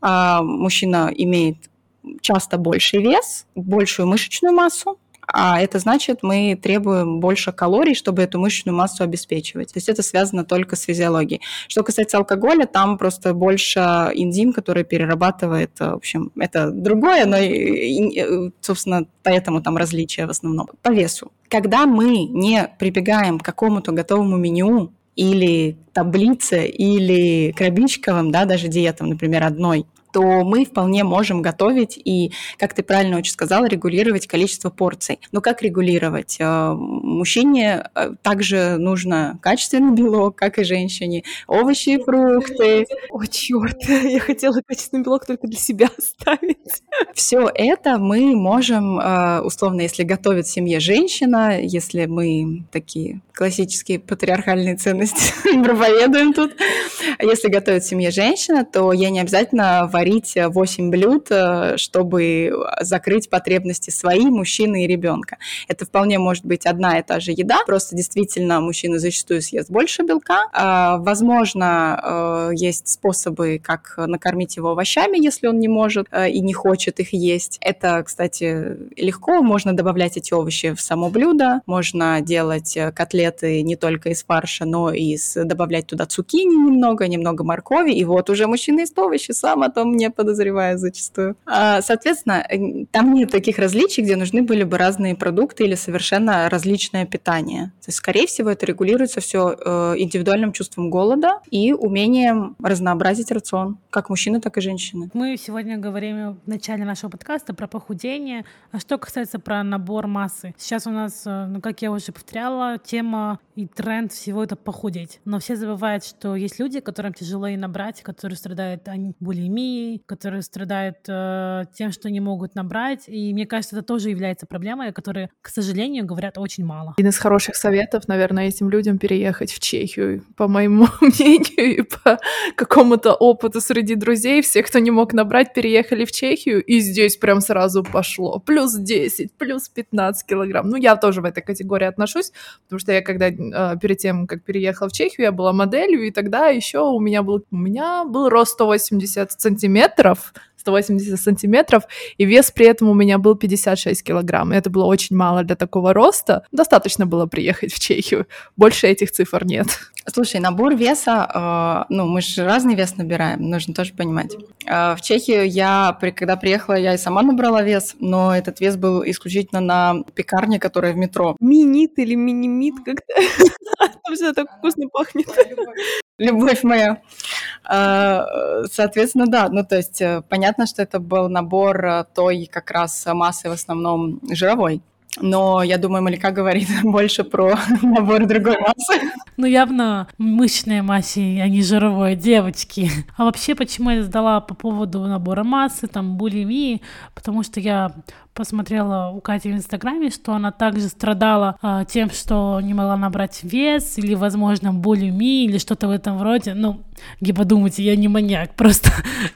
А, мужчина имеет часто больший вес, большую мышечную массу, а это значит, мы требуем больше калорий, чтобы эту мышечную массу обеспечивать. То есть это связано только с физиологией. Что касается алкоголя, там просто больше энзим, который перерабатывает, в общем, это другое, но, собственно, поэтому там различия в основном. По весу. Когда мы не прибегаем к какому-то готовому меню, или таблице, или крабичковым, да, даже диетам, например, одной, то мы вполне можем готовить и, как ты правильно очень сказала, регулировать количество порций. Но как регулировать? Э, мужчине э, также нужно качественный белок, как и женщине, овощи и фрукты. О, черт, я хотела качественный белок только для себя оставить. Все это мы можем, э, условно, если готовит в семье женщина, если мы такие классические патриархальные ценности проповедуем тут, если готовит семье женщина, то я не обязательно варить 8 э, блюд, э, чтобы закрыть потребности свои, мужчины и ребенка. Это вполне может быть одна и та же еда, просто действительно мужчина зачастую съест больше белка. А, возможно, э, есть способы, как накормить его овощами, если он не может и не хочет их есть. Это, кстати, легко. Можно добавлять эти овощи в само блюдо, можно делать котлеты не только из фарша, но и из, добавлять туда цукини немного, немного моркови, и вот уже мужчина ест овощи сам, а том не подозревая зачастую. А, соответственно, там нет таких различий, где нужны были бы разные продукты или совершенно различное питание. То есть, скорее всего, это регулируется все э, индивидуальным чувством голода и умением разнообразить рацион, как мужчины, так и женщины. Мы сегодня говорим в начале нашего подкаста про похудение. А что касается про набор массы? Сейчас у нас, э, ну, как я уже повторяла, тема и тренд всего это похудеть. Но все забывают, что есть люди, которым тяжело и набрать, которые страдают булимией, которые страдают э, тем, что не могут набрать. И мне кажется, это тоже является проблемой, о которой, к сожалению, говорят очень мало. Один из хороших советов, наверное, этим людям переехать в Чехию. По моему мнению и по какому-то опыту среди друзей, все, кто не мог набрать, переехали в Чехию, и здесь прям сразу пошло. Плюс 10, плюс 15 килограмм. Ну, я тоже в этой категории отношусь, потому что я когда э, перед тем, как переехала в Чехию, я была моделью, и тогда еще у меня был, у меня был рост 180 сантиметров, 180 сантиметров, и вес при этом у меня был 56 килограмм. И это было очень мало для такого роста. Достаточно было приехать в Чехию. Больше этих цифр нет. Слушай, набор веса, э, ну, мы же разный вес набираем, нужно тоже понимать. Э, в Чехию я, когда приехала, я и сама набрала вес, но этот вес был исключительно на пекарне, которая в метро. Минит или минимит как-то? Там все так вкусно пахнет. Любовь моя. Э, соответственно, да, ну, то есть э, понятно, что это был набор э, той как раз массы в основном жировой но я думаю, Малика говорит больше про набор другой массы. Ну, явно мышечной массе, а не жировой, девочки. А вообще, почему я задала по поводу набора массы, там, булимии, потому что я посмотрела у Кати в Инстаграме, что она также страдала э, тем, что не могла набрать вес, или, возможно, булимии, или что-то в этом роде. Ну, не подумайте, я не маньяк, просто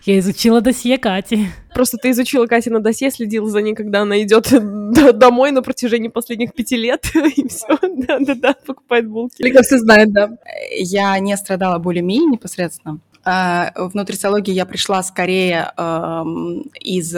я изучила досье Кати. Просто ты изучила Кати на досье, следила за ней, когда она идет домой на протяжении последних пяти лет, и все, да-да-да, покупает булки. Лика все знает, да. Я не страдала булимией непосредственно. А, в нутрициологии я пришла скорее э, из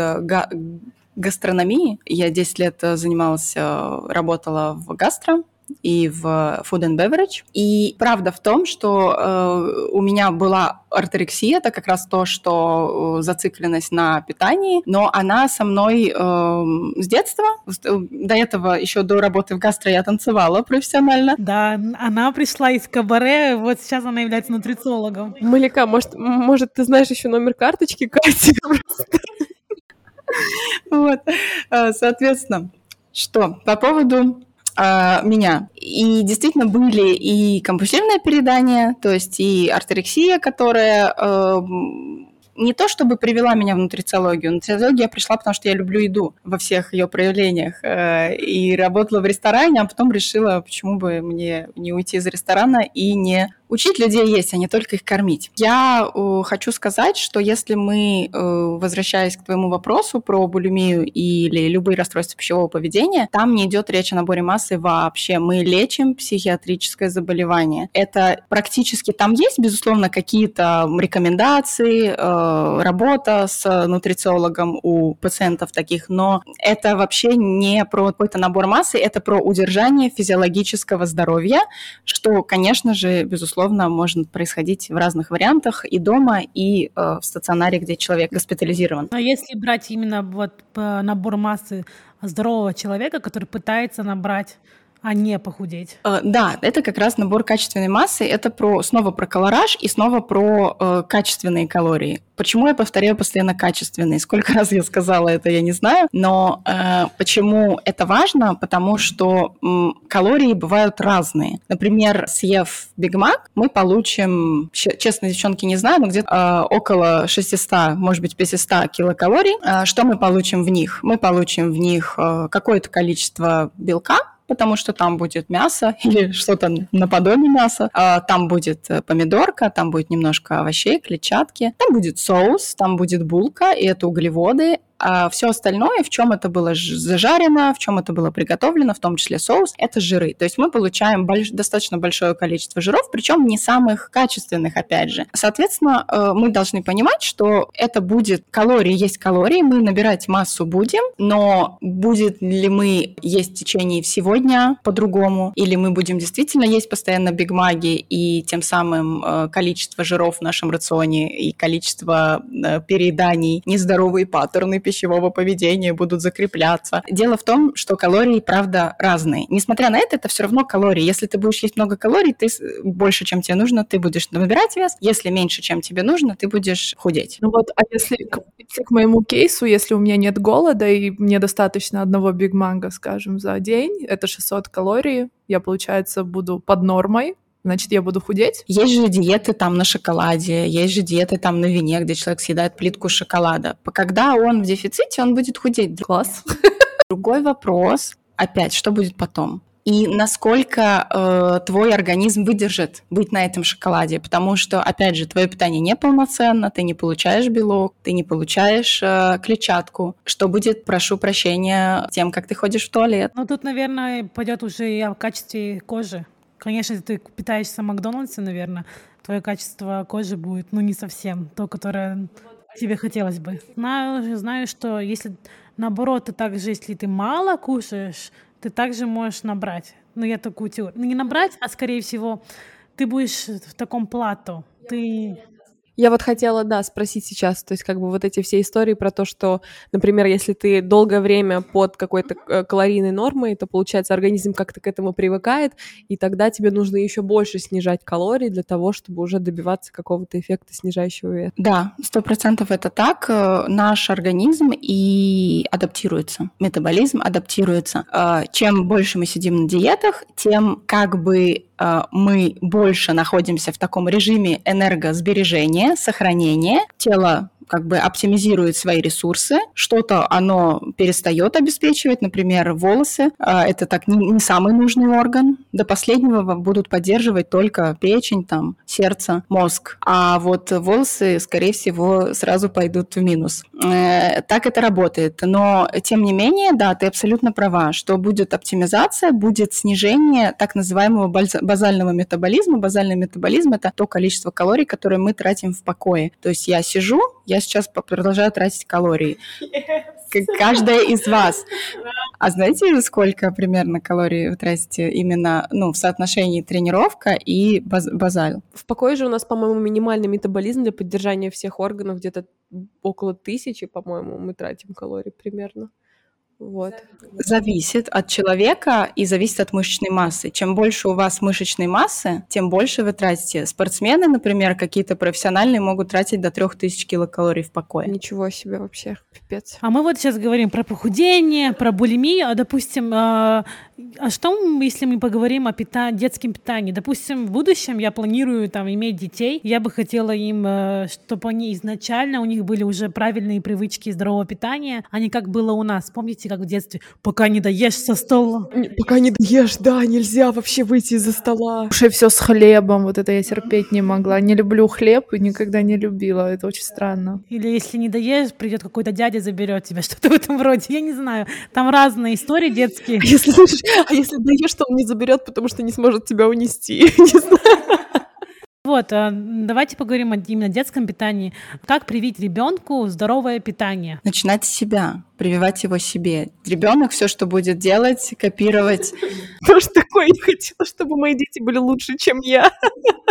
гастрономии. Я 10 лет э, занималась, э, работала в гастро, и в Food and Beverage. И правда в том, что э, у меня была орторексия, это как раз то, что э, зацикленность на питании, но она со мной э, с детства. До этого, еще до работы в гастро, я танцевала профессионально. Да, она пришла из кабаре, вот сейчас она является нутрициологом. Малика, может, может ты знаешь еще номер карточки Кати? Вот, э, соответственно, что по поводу э, меня. И действительно были и компульсивное передание, то есть и орторексия, которая э, не то чтобы привела меня в нутрициологию. В нутрициологию я пришла, потому что я люблю еду во всех ее проявлениях. Э, и работала в ресторане, а потом решила, почему бы мне не уйти из ресторана и не учить людей есть, а не только их кормить. Я хочу сказать, что если мы, э, возвращаясь к твоему вопросу про булимию или любые расстройства пищевого поведения, там не идет речь о наборе массы вообще. Мы лечим психиатрическое заболевание. Это практически там есть, безусловно, какие-то рекомендации, э, работа с нутрициологом у пациентов таких, но это вообще не про какой-то набор массы, это про удержание физиологического здоровья, что, конечно же, безусловно, может происходить в разных вариантах и дома, и э, в стационаре, где человек госпитализирован. Но если брать именно вот набор массы здорового человека, который пытается набрать а не похудеть. Э, да, это как раз набор качественной массы. Это про снова про колораж и снова про э, качественные калории. Почему я повторяю постоянно качественные? Сколько раз я сказала это, я не знаю. Но э, почему это важно? Потому что м, калории бывают разные. Например, съев Биг Мак, мы получим, честно, девчонки, не знаю, но где-то э, около 600, может быть, 500 килокалорий. Э, что мы получим в них? Мы получим в них э, какое-то количество белка, потому что там будет мясо или что-то наподобие мяса, а, там будет э, помидорка, там будет немножко овощей, клетчатки, там будет соус, там будет булка, и это углеводы, а все остальное, в чем это было зажарено, в чем это было приготовлено, в том числе соус, это жиры. То есть мы получаем больш... достаточно большое количество жиров, причем не самых качественных, опять же. Соответственно, э, мы должны понимать, что это будет калории есть калории, мы набирать массу будем, но будет ли мы есть в течение всего дня по-другому, или мы будем действительно есть постоянно бигмаги и тем самым э, количество жиров в нашем рационе и количество э, перееданий, нездоровые паттерны пищевого поведения будут закрепляться. Дело в том, что калории, правда, разные. Несмотря на это, это все равно калории. Если ты будешь есть много калорий, ты больше, чем тебе нужно, ты будешь набирать вес. Если меньше, чем тебе нужно, ты будешь худеть. Ну вот, а если, если к моему кейсу, если у меня нет голода и мне достаточно одного Биг Манго, скажем, за день, это 600 калорий, я, получается, буду под нормой, значит, я буду худеть? Есть же диеты там на шоколаде, есть же диеты там на вине, где человек съедает плитку шоколада. Когда он в дефиците, он будет худеть. Класс. Другой вопрос, опять, что будет потом? и насколько э, твой организм выдержит быть на этом шоколаде, потому что, опять же, твое питание неполноценно, ты не получаешь белок, ты не получаешь э, клетчатку. Что будет, прошу прощения, тем, как ты ходишь в туалет? Ну, тут, наверное, пойдет уже и о качестве кожи. Конечно, ты питаешься в Макдональдсе, наверное, твое качество кожи будет, ну, не совсем то, которое тебе хотелось бы. Знаю, знаю, что если наоборот, ты также, если ты мало кушаешь, ты также можешь набрать. Ну, я такую теорию. Ну, не набрать, а скорее всего, ты будешь в таком плато. Ты я вот хотела, да, спросить сейчас, то есть как бы вот эти все истории про то, что, например, если ты долгое время под какой-то э, калорийной нормой, то, получается, организм как-то к этому привыкает, и тогда тебе нужно еще больше снижать калории для того, чтобы уже добиваться какого-то эффекта снижающего веса. Да, сто процентов это так. Э, наш организм и адаптируется, метаболизм адаптируется. Э, чем больше мы сидим на диетах, тем как бы мы больше находимся в таком режиме энергосбережения, сохранения. Тело как бы оптимизирует свои ресурсы, что-то оно перестает обеспечивать, например, волосы. А, это так не, не самый нужный орган. До последнего будут поддерживать только печень, там, сердце, мозг. А вот волосы, скорее всего, сразу пойдут в минус. Э, так это работает. Но, тем не менее, да, ты абсолютно права, что будет оптимизация, будет снижение так называемого базального метаболизма. Базальный метаболизм – это то количество калорий, которые мы тратим в покое. То есть я сижу, я сейчас продолжаю тратить калории. Yes. Каждая из вас. А знаете, сколько примерно калорий вы тратите именно ну, в соотношении тренировка и баз базаль? В покое же у нас, по-моему, минимальный метаболизм для поддержания всех органов где-то около тысячи, по-моему, мы тратим калорий примерно. Вот. Зависит от человека и зависит от мышечной массы. Чем больше у вас мышечной массы, тем больше вы тратите. Спортсмены, например, какие-то профессиональные могут тратить до 3000 килокалорий в покое. Ничего себе вообще, пипец. А мы вот сейчас говорим про похудение, про булимию, а, допустим, а, а что, если мы поговорим о пита- детском питании? Допустим, в будущем я планирую там иметь детей, я бы хотела им, э, чтобы они изначально, у них были уже правильные привычки здорового питания, а не как было у нас. Помните, как в детстве, пока не доешь со стола? Пока не доешь, да, нельзя вообще выйти из-за стола. Уже все с хлебом, вот это я терпеть не могла. Не люблю хлеб и никогда не любила, это очень странно. Или если не доешь, придет какой-то дядя, заберет тебя, что-то в этом роде, я не знаю. Там разные истории детские. Если а если даешь, что он не заберет, потому что не сможет тебя унести. Не знаю. Вот, э, давайте поговорим о именно детском питании. Как привить ребенку здоровое питание? Начинать с себя, прививать его себе. Ребенок все, что будет делать, копировать. Тоже такое не хотела, чтобы мои дети были лучше, чем я.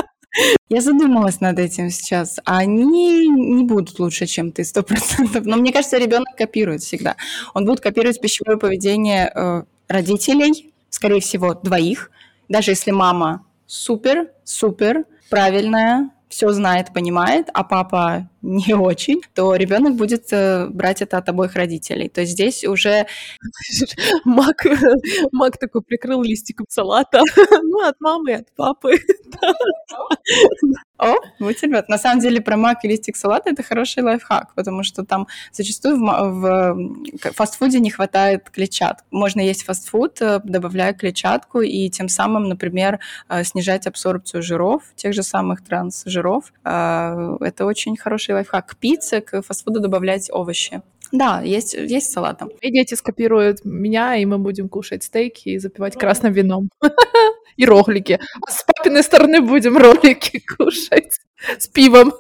Я задумалась над этим сейчас. Они не будут лучше, чем ты, сто процентов. Но мне кажется, ребенок копирует всегда. Он будет копировать пищевое поведение э, родителей, скорее всего, двоих. Даже если мама супер, супер, правильная, все знает, понимает, а папа не очень, то ребенок будет э, брать это от обоих родителей. То есть здесь уже... Мак, Мак такой прикрыл листиком салата. Ну, от мамы и от папы. О, бутерброд. На самом деле про мак и листик салата это хороший лайфхак, потому что там зачастую в, в фастфуде не хватает клетчатки. Можно есть фастфуд, э, добавляя клетчатку, и тем самым, например, э, снижать абсорбцию жиров, тех же самых трансжиров. Это очень хороший лайфхак. К пицце, к фастфуду добавлять овощи. Да, есть, есть салатом. И дети скопируют меня, и мы будем кушать стейки и запивать красным вином. И ролики. А с папиной стороны будем ролики кушать с пивом.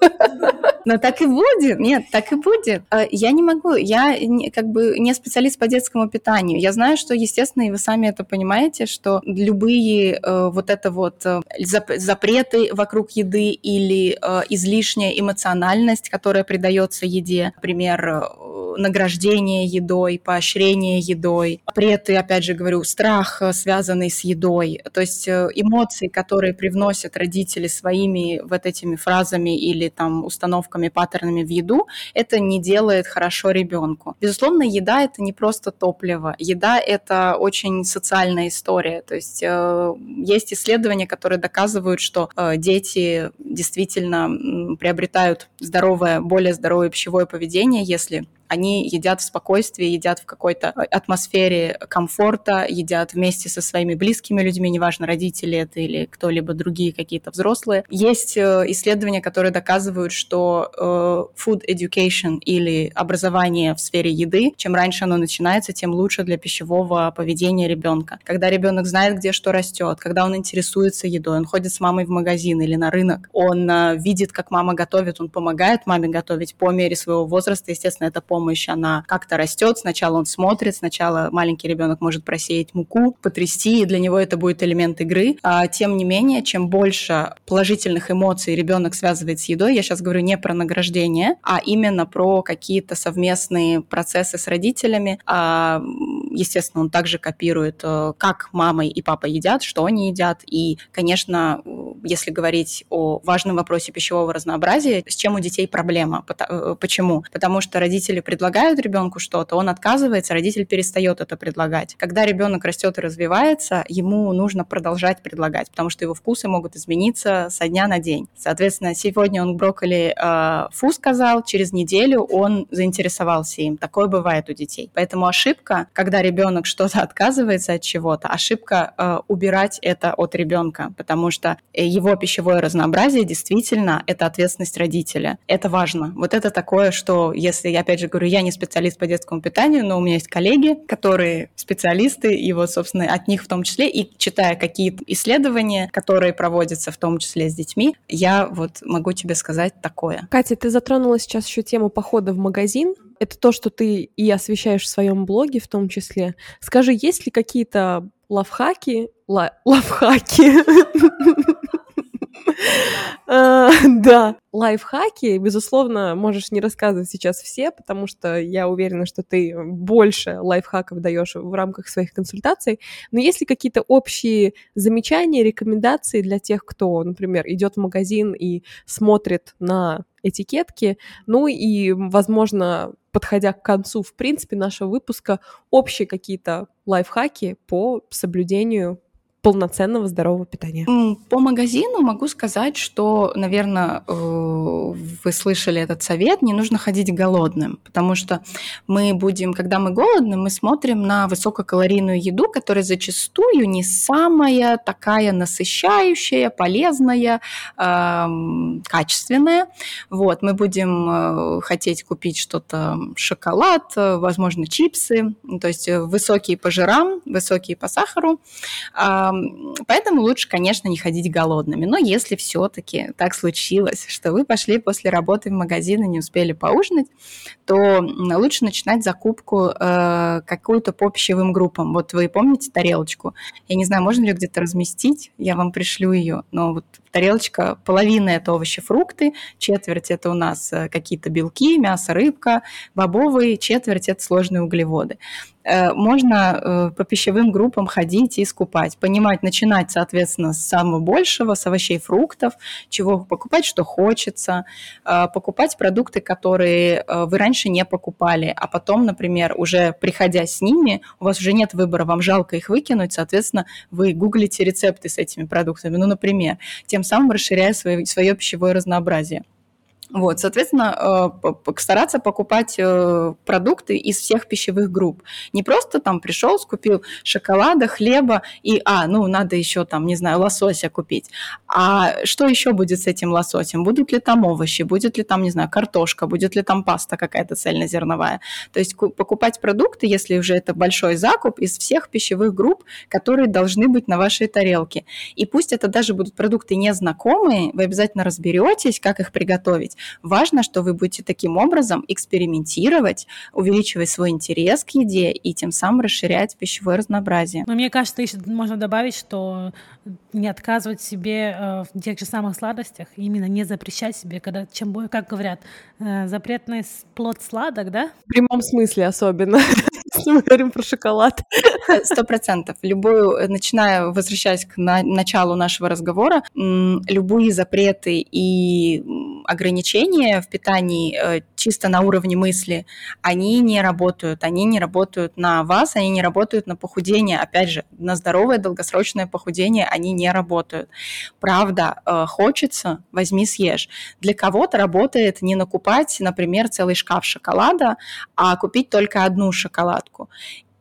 Но так и будет. Нет, так и будет. А, я не могу. Я не, как бы не специалист по детскому питанию. Я знаю, что, естественно, и вы сами это понимаете, что любые э, вот это вот э, запреты вокруг еды или э, излишняя эмоциональность, которая придается еде, например, э, награждение едой, поощрение едой, запреты, опять же говорю, страх, э, связанный с едой, то есть э, эмоции, которые привносят родители своими вот этими фразами или там установками, паттернами в еду, это не делает хорошо ребенку. Безусловно, еда это не просто топливо. Еда это очень социальная история. То есть э, есть исследования, которые доказывают, что дети действительно приобретают здоровое, более здоровое пищевое поведение, если они едят в спокойствии, едят в какой-то атмосфере комфорта, едят вместе со своими близкими людьми, неважно, родители это или кто-либо другие какие-то взрослые. Есть э, исследования, которые доказывают, что э, food education или образование в сфере еды, чем раньше оно начинается, тем лучше для пищевого поведения ребенка. Когда ребенок знает, где что растет, когда он интересуется едой, он ходит с мамой в магазин или на рынок, он э, видит, как мама готовит, он помогает маме готовить по мере своего возраста, естественно, это помощь помощь, она как-то растет. Сначала он смотрит, сначала маленький ребенок может просеять муку, потрясти, и для него это будет элемент игры. А, тем не менее, чем больше положительных эмоций ребенок связывает с едой, я сейчас говорю не про награждение, а именно про какие-то совместные процессы с родителями. А, естественно, он также копирует, э, как мама и папа едят, что они едят. И, конечно, если говорить о важном вопросе пищевого разнообразия, с чем у детей проблема. Э, почему? Потому что родители предлагают ребенку что-то, он отказывается, родитель перестает это предлагать. Когда ребенок растет и развивается, ему нужно продолжать предлагать, потому что его вкусы могут измениться со дня на день. Соответственно, сегодня он брокколи э, фу сказал, через неделю он заинтересовался им. Такое бывает у детей. Поэтому ошибка, когда ребенок что-то отказывается от чего-то, ошибка э, убирать это от ребенка, потому что его пищевое разнообразие действительно это ответственность родителя. Это важно. Вот это такое, что если опять же говорю, я не специалист по детскому питанию, но у меня есть коллеги, которые специалисты, и вот, собственно, от них в том числе, и читая какие-то исследования, которые проводятся в том числе с детьми, я вот могу тебе сказать такое. Катя, ты затронула сейчас еще тему похода в магазин. Это то, что ты и освещаешь в своем блоге в том числе. Скажи, есть ли какие-то лавхаки, лавхаки, Э, да, лайфхаки, безусловно, можешь не рассказывать сейчас все, потому что я уверена, что ты больше лайфхаков даешь в рамках своих консультаций. Но есть ли какие-то общие замечания, рекомендации для тех, кто, например, идет в магазин и смотрит на этикетки, ну и, возможно, подходя к концу, в принципе, нашего выпуска, общие какие-то лайфхаки по соблюдению полноценного здорового питания? По магазину могу сказать, что, наверное, э, вы слышали этот совет, не нужно ходить голодным, потому что мы будем, когда мы голодны, мы смотрим на высококалорийную еду, которая зачастую не самая такая насыщающая, полезная, качественная. Вот, мы будем э, хотеть купить что-то, шоколад, возможно, чипсы, то есть высокие по жирам, высокие по сахару, Поэтому лучше, конечно, не ходить голодными. Но если все-таки так случилось, что вы пошли после работы в магазин и не успели поужинать, то лучше начинать закупку э, какую-то по пищевым группам. Вот вы помните тарелочку? Я не знаю, можно ли где-то разместить, я вам пришлю ее, но вот тарелочка, половина это овощи, фрукты, четверть это у нас э, какие-то белки, мясо, рыбка, бобовые, четверть это сложные углеводы. Э, можно э, по пищевым группам ходить и скупать, понимать, начинать, соответственно, с самого большего, с овощей, фруктов, чего покупать, что хочется, покупать продукты, которые вы раньше не покупали, а потом, например, уже приходя с ними, у вас уже нет выбора, вам жалко их выкинуть, соответственно, вы гуглите рецепты с этими продуктами, ну, например, тем самым расширяя свое, свое пищевое разнообразие. Вот, соответственно, э, стараться покупать э, продукты из всех пищевых групп. Не просто там пришел, скупил шоколада, хлеба и, а, ну, надо еще там, не знаю, лосося купить. А что еще будет с этим лососем? Будут ли там овощи, будет ли там, не знаю, картошка, будет ли там паста какая-то цельнозерновая? То есть покупать продукты, если уже это большой закуп, из всех пищевых групп, которые должны быть на вашей тарелке. И пусть это даже будут продукты незнакомые, вы обязательно разберетесь, как их приготовить, делать. Важно, что вы будете таким образом экспериментировать, увеличивать свой интерес к еде и тем самым расширять пищевое разнообразие. Но мне кажется, еще можно добавить, что не отказывать себе э, в тех же самых сладостях, именно не запрещать себе, когда, чем, как говорят, э, запретный плод сладок, да? В прямом смысле особенно, если мы говорим про шоколад. Сто процентов. Любую, начиная, возвращаясь к на, началу нашего разговора, любые запреты и ограничения в питании э, чисто на уровне мысли, они не работают. Они не работают на вас, они не работают на похудение. Опять же, на здоровое долгосрочное похудение они не работают. Правда, э, хочется, возьми, съешь. Для кого-то работает не накупать, например, целый шкаф шоколада, а купить только одну шоколадку.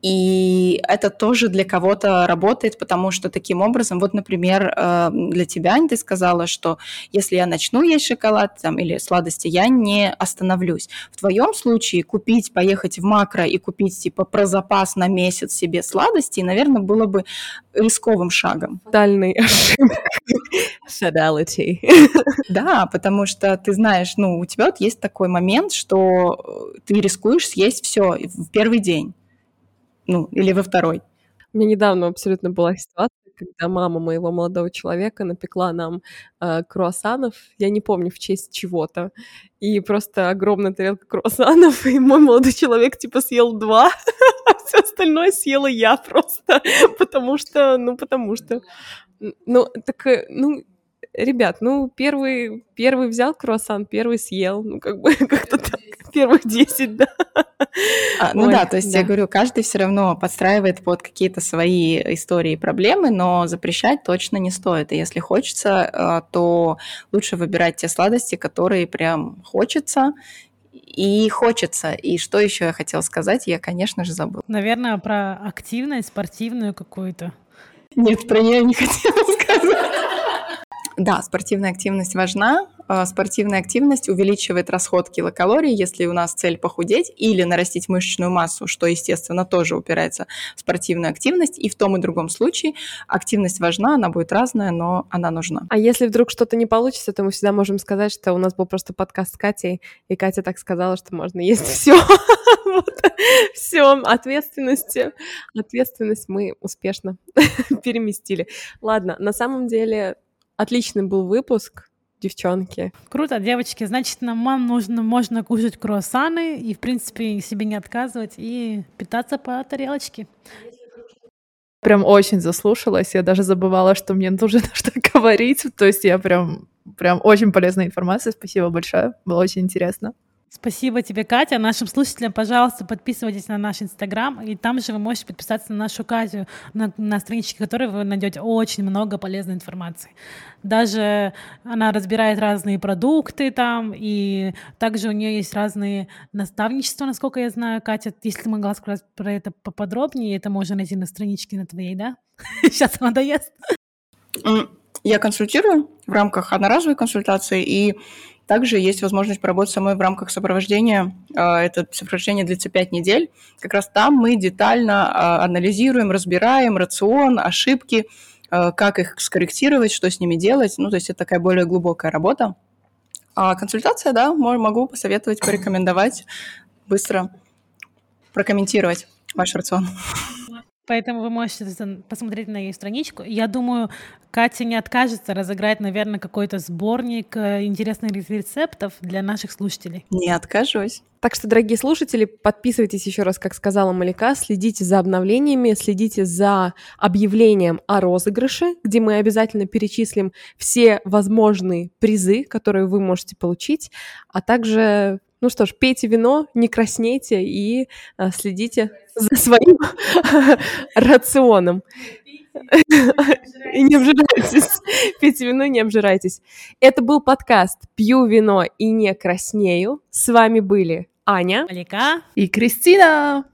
И это тоже для кого-то работает, потому что таким образом, вот, например, э, для тебя, ты сказала, что если я начну есть шоколад там, или сладости, я не остановлюсь. В твоем случае купить, поехать в макро и купить типа про запас на месяц себе сладости, наверное, было бы рисковым шагом. Тотальный. Fidelity. Да, потому что ты знаешь, ну, у тебя вот есть такой момент, что ты рискуешь съесть все в первый день ну, или во второй. У меня недавно абсолютно была ситуация, когда мама моего молодого человека напекла нам э, круассанов, я не помню в честь чего-то, и просто огромная тарелка круассанов, и мой молодой человек типа съел два, а все остальное съела я просто, потому что, ну, потому что, ну, так, э, ну, ребят, ну, первый, первый взял круассан, первый съел, ну, как бы как-то так, первых десять, да. А, ну Ой, да, то есть да. я говорю, каждый все равно подстраивает под какие-то свои истории и проблемы, но запрещать точно не стоит. И если хочется, а, то лучше выбирать те сладости, которые прям хочется, и хочется. И что еще я хотела сказать, я, конечно же, забыла. Наверное, про активность спортивную какую-то. Нет, про нее не хотела сказать. Да, спортивная активность важна. А, спортивная активность увеличивает расход килокалорий, если у нас цель похудеть или нарастить мышечную массу, что, естественно, тоже упирается в спортивную активность. И в том и другом случае активность важна, она будет разная, но она нужна. А если вдруг что-то не получится, то мы всегда можем сказать, что у нас был просто подкаст с Катей, и Катя так сказала, что можно есть все. Все, ответственности. Ответственность мы успешно переместили. Ладно, на самом деле Отличный был выпуск, девчонки. Круто, девочки. Значит, нам нужно, можно кушать круассаны и, в принципе, себе не отказывать и питаться по тарелочке. Прям очень заслушалась. Я даже забывала, что мне нужно что говорить. То есть я прям, прям очень полезная информация. Спасибо большое. Было очень интересно. Спасибо тебе, Катя. Нашим слушателям, пожалуйста, подписывайтесь на наш Инстаграм, и там же вы можете подписаться на нашу Катю, на, на страничке которой вы найдете очень много полезной информации. Даже она разбирает разные продукты там, и также у нее есть разные наставничества, насколько я знаю, Катя. Если ты могла сказать про это поподробнее, это можно найти на страничке на твоей, да? Сейчас она доест. Я консультирую в рамках одноразовой консультации, и также есть возможность поработать со мной в рамках сопровождения. А, это сопровождение длится 5 недель. Как раз там мы детально а, анализируем, разбираем рацион, ошибки, э, как их скорректировать, что с ними делать. Ну, то есть это такая более глубокая работа. А консультация, да, могу посоветовать, порекомендовать, быстро прокомментировать ваш рацион. Поэтому вы можете посмотреть на ее страничку. Я думаю, Катя не откажется разыграть, наверное, какой-то сборник э, интересных рецептов для наших слушателей. Не откажусь. Так что, дорогие слушатели, подписывайтесь еще раз, как сказала Малика, следите за обновлениями, следите за объявлением о розыгрыше, где мы обязательно перечислим все возможные призы, которые вы можете получить, а также ну что ж, пейте вино, не краснейте и а, следите за своим рационом. И не обжирайтесь. Пейте вино, не обжирайтесь. Это был подкаст «Пью вино и не краснею». С вами были Аня. Алика. И Кристина.